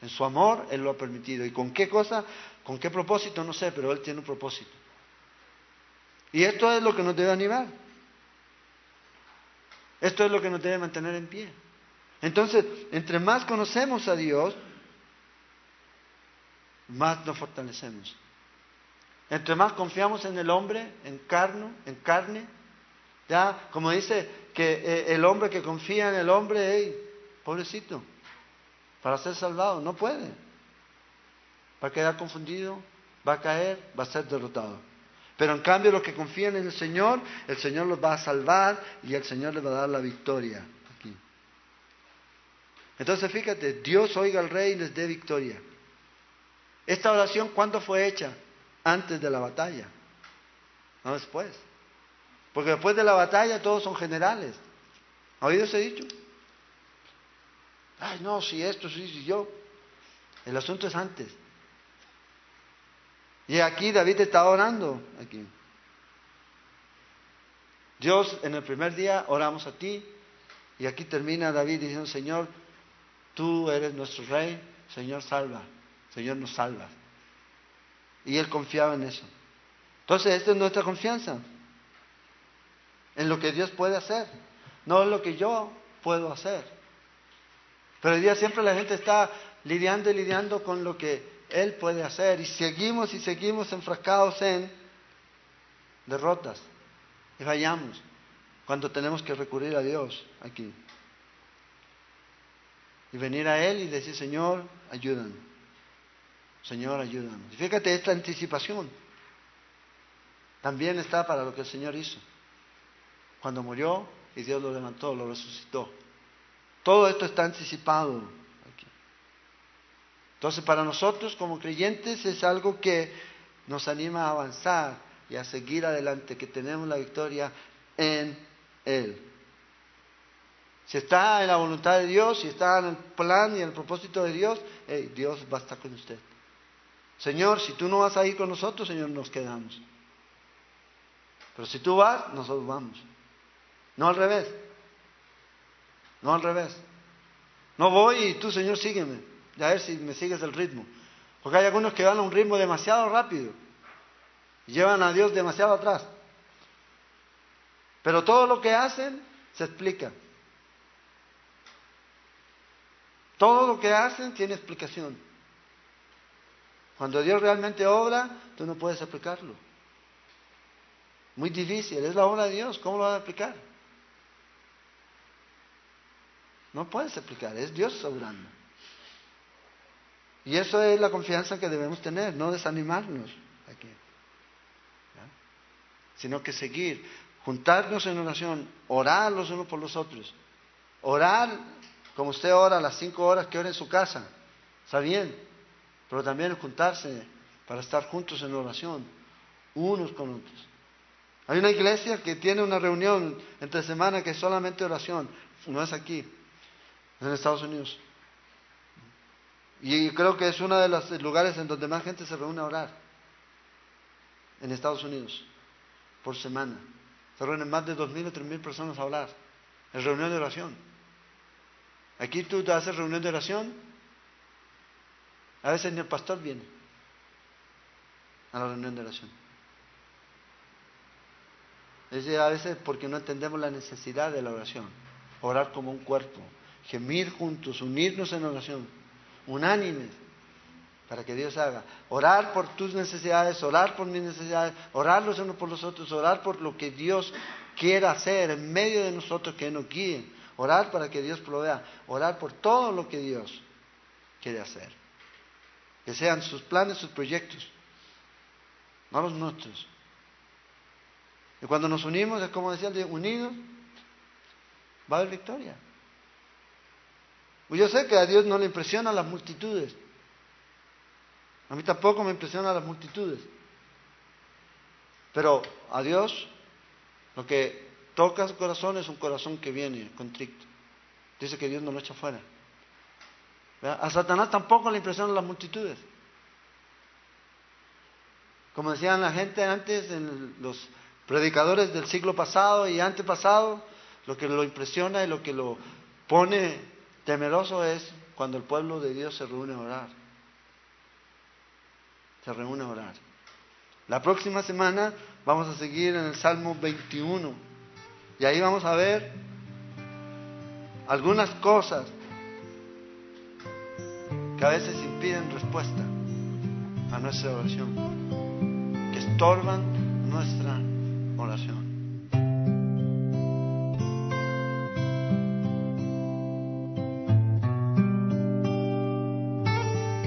En su amor, Él lo ha permitido. ¿Y con qué cosa? ¿Con qué propósito? No sé, pero Él tiene un propósito. Y esto es lo que nos debe animar. Esto es lo que nos debe mantener en pie. Entonces, entre más conocemos a Dios, más nos fortalecemos. Entre más confiamos en el hombre, en carne, en carne, ya, como dice que eh, el hombre que confía en el hombre, hey, pobrecito, para ser salvado, no puede. Va a quedar confundido, va a caer, va a ser derrotado. Pero en cambio los que confían en el Señor, el Señor los va a salvar y el Señor les va a dar la victoria. Entonces fíjate, Dios oiga al rey y les dé victoria. Esta oración, ¿cuándo fue hecha? antes de la batalla. no después. Porque después de la batalla todos son generales. ¿Ha oído ese dicho? Ay, no, si esto, si, yo. El asunto es antes. Y aquí David está orando. Aquí. Dios, en el primer día oramos a ti. Y aquí termina David diciendo, Señor, tú eres nuestro rey. Señor, salva. Señor, nos salva. Y él confiaba en eso. Entonces, esta es nuestra confianza. En lo que Dios puede hacer. No en lo que yo puedo hacer. Pero hoy día siempre la gente está lidiando y lidiando con lo que Él puede hacer. Y seguimos y seguimos enfrascados en derrotas. Y fallamos cuando tenemos que recurrir a Dios aquí. Y venir a Él y decir, Señor, ayúdame. Señor, ayúdame. fíjate, esta anticipación también está para lo que el Señor hizo. Cuando murió y Dios lo levantó, lo resucitó. Todo esto está anticipado aquí. Entonces, para nosotros como creyentes es algo que nos anima a avanzar y a seguir adelante, que tenemos la victoria en Él. Si está en la voluntad de Dios, si está en el plan y en el propósito de Dios, Dios va a estar con usted. Señor, si tú no vas a ir con nosotros, Señor, nos quedamos. Pero si tú vas, nosotros vamos. No al revés. No al revés. No voy y tú, Señor, sígueme. A ver si me sigues el ritmo. Porque hay algunos que van a un ritmo demasiado rápido. Y llevan a Dios demasiado atrás. Pero todo lo que hacen se explica. Todo lo que hacen tiene explicación. Cuando Dios realmente obra, tú no puedes explicarlo. Muy difícil, es la obra de Dios, ¿cómo lo vas a explicar? No puedes explicar, es Dios obrando. Y eso es la confianza que debemos tener, no desanimarnos aquí, sino que seguir, juntarnos en oración, orar los unos por los otros, orar como usted ora las cinco horas que ora en su casa, está bien, pero también juntarse para estar juntos en oración, unos con otros. Hay una iglesia que tiene una reunión entre semana que es solamente oración, no es aquí, en Estados Unidos. Y creo que es uno de los lugares en donde más gente se reúne a orar, en Estados Unidos, por semana. Se reúnen más de dos mil o tres mil personas a hablar, en reunión de oración. Aquí tú te haces reunión de oración. A veces ni el pastor viene a la reunión de oración. Es a veces porque no entendemos la necesidad de la oración. Orar como un cuerpo, gemir juntos, unirnos en oración, unánimes, para que Dios haga. Orar por tus necesidades, orar por mis necesidades, orar los unos por los otros, orar por lo que Dios quiera hacer en medio de nosotros que nos guíe Orar para que Dios provea. Orar por todo lo que Dios quiere hacer. Que sean sus planes, sus proyectos, no los nuestros. Y cuando nos unimos, es como decía, unidos, va a haber victoria. Pues yo sé que a Dios no le impresionan las multitudes. A mí tampoco me impresionan las multitudes. Pero a Dios lo que toca su corazón es un corazón que viene contrito. Dice que Dios no lo echa fuera. A Satanás tampoco le impresionan las multitudes. Como decían la gente antes, en los predicadores del siglo pasado y antepasado, lo que lo impresiona y lo que lo pone temeroso es cuando el pueblo de Dios se reúne a orar. Se reúne a orar. La próxima semana vamos a seguir en el Salmo 21. Y ahí vamos a ver algunas cosas que a veces impiden respuesta a nuestra oración, que estorban nuestra oración.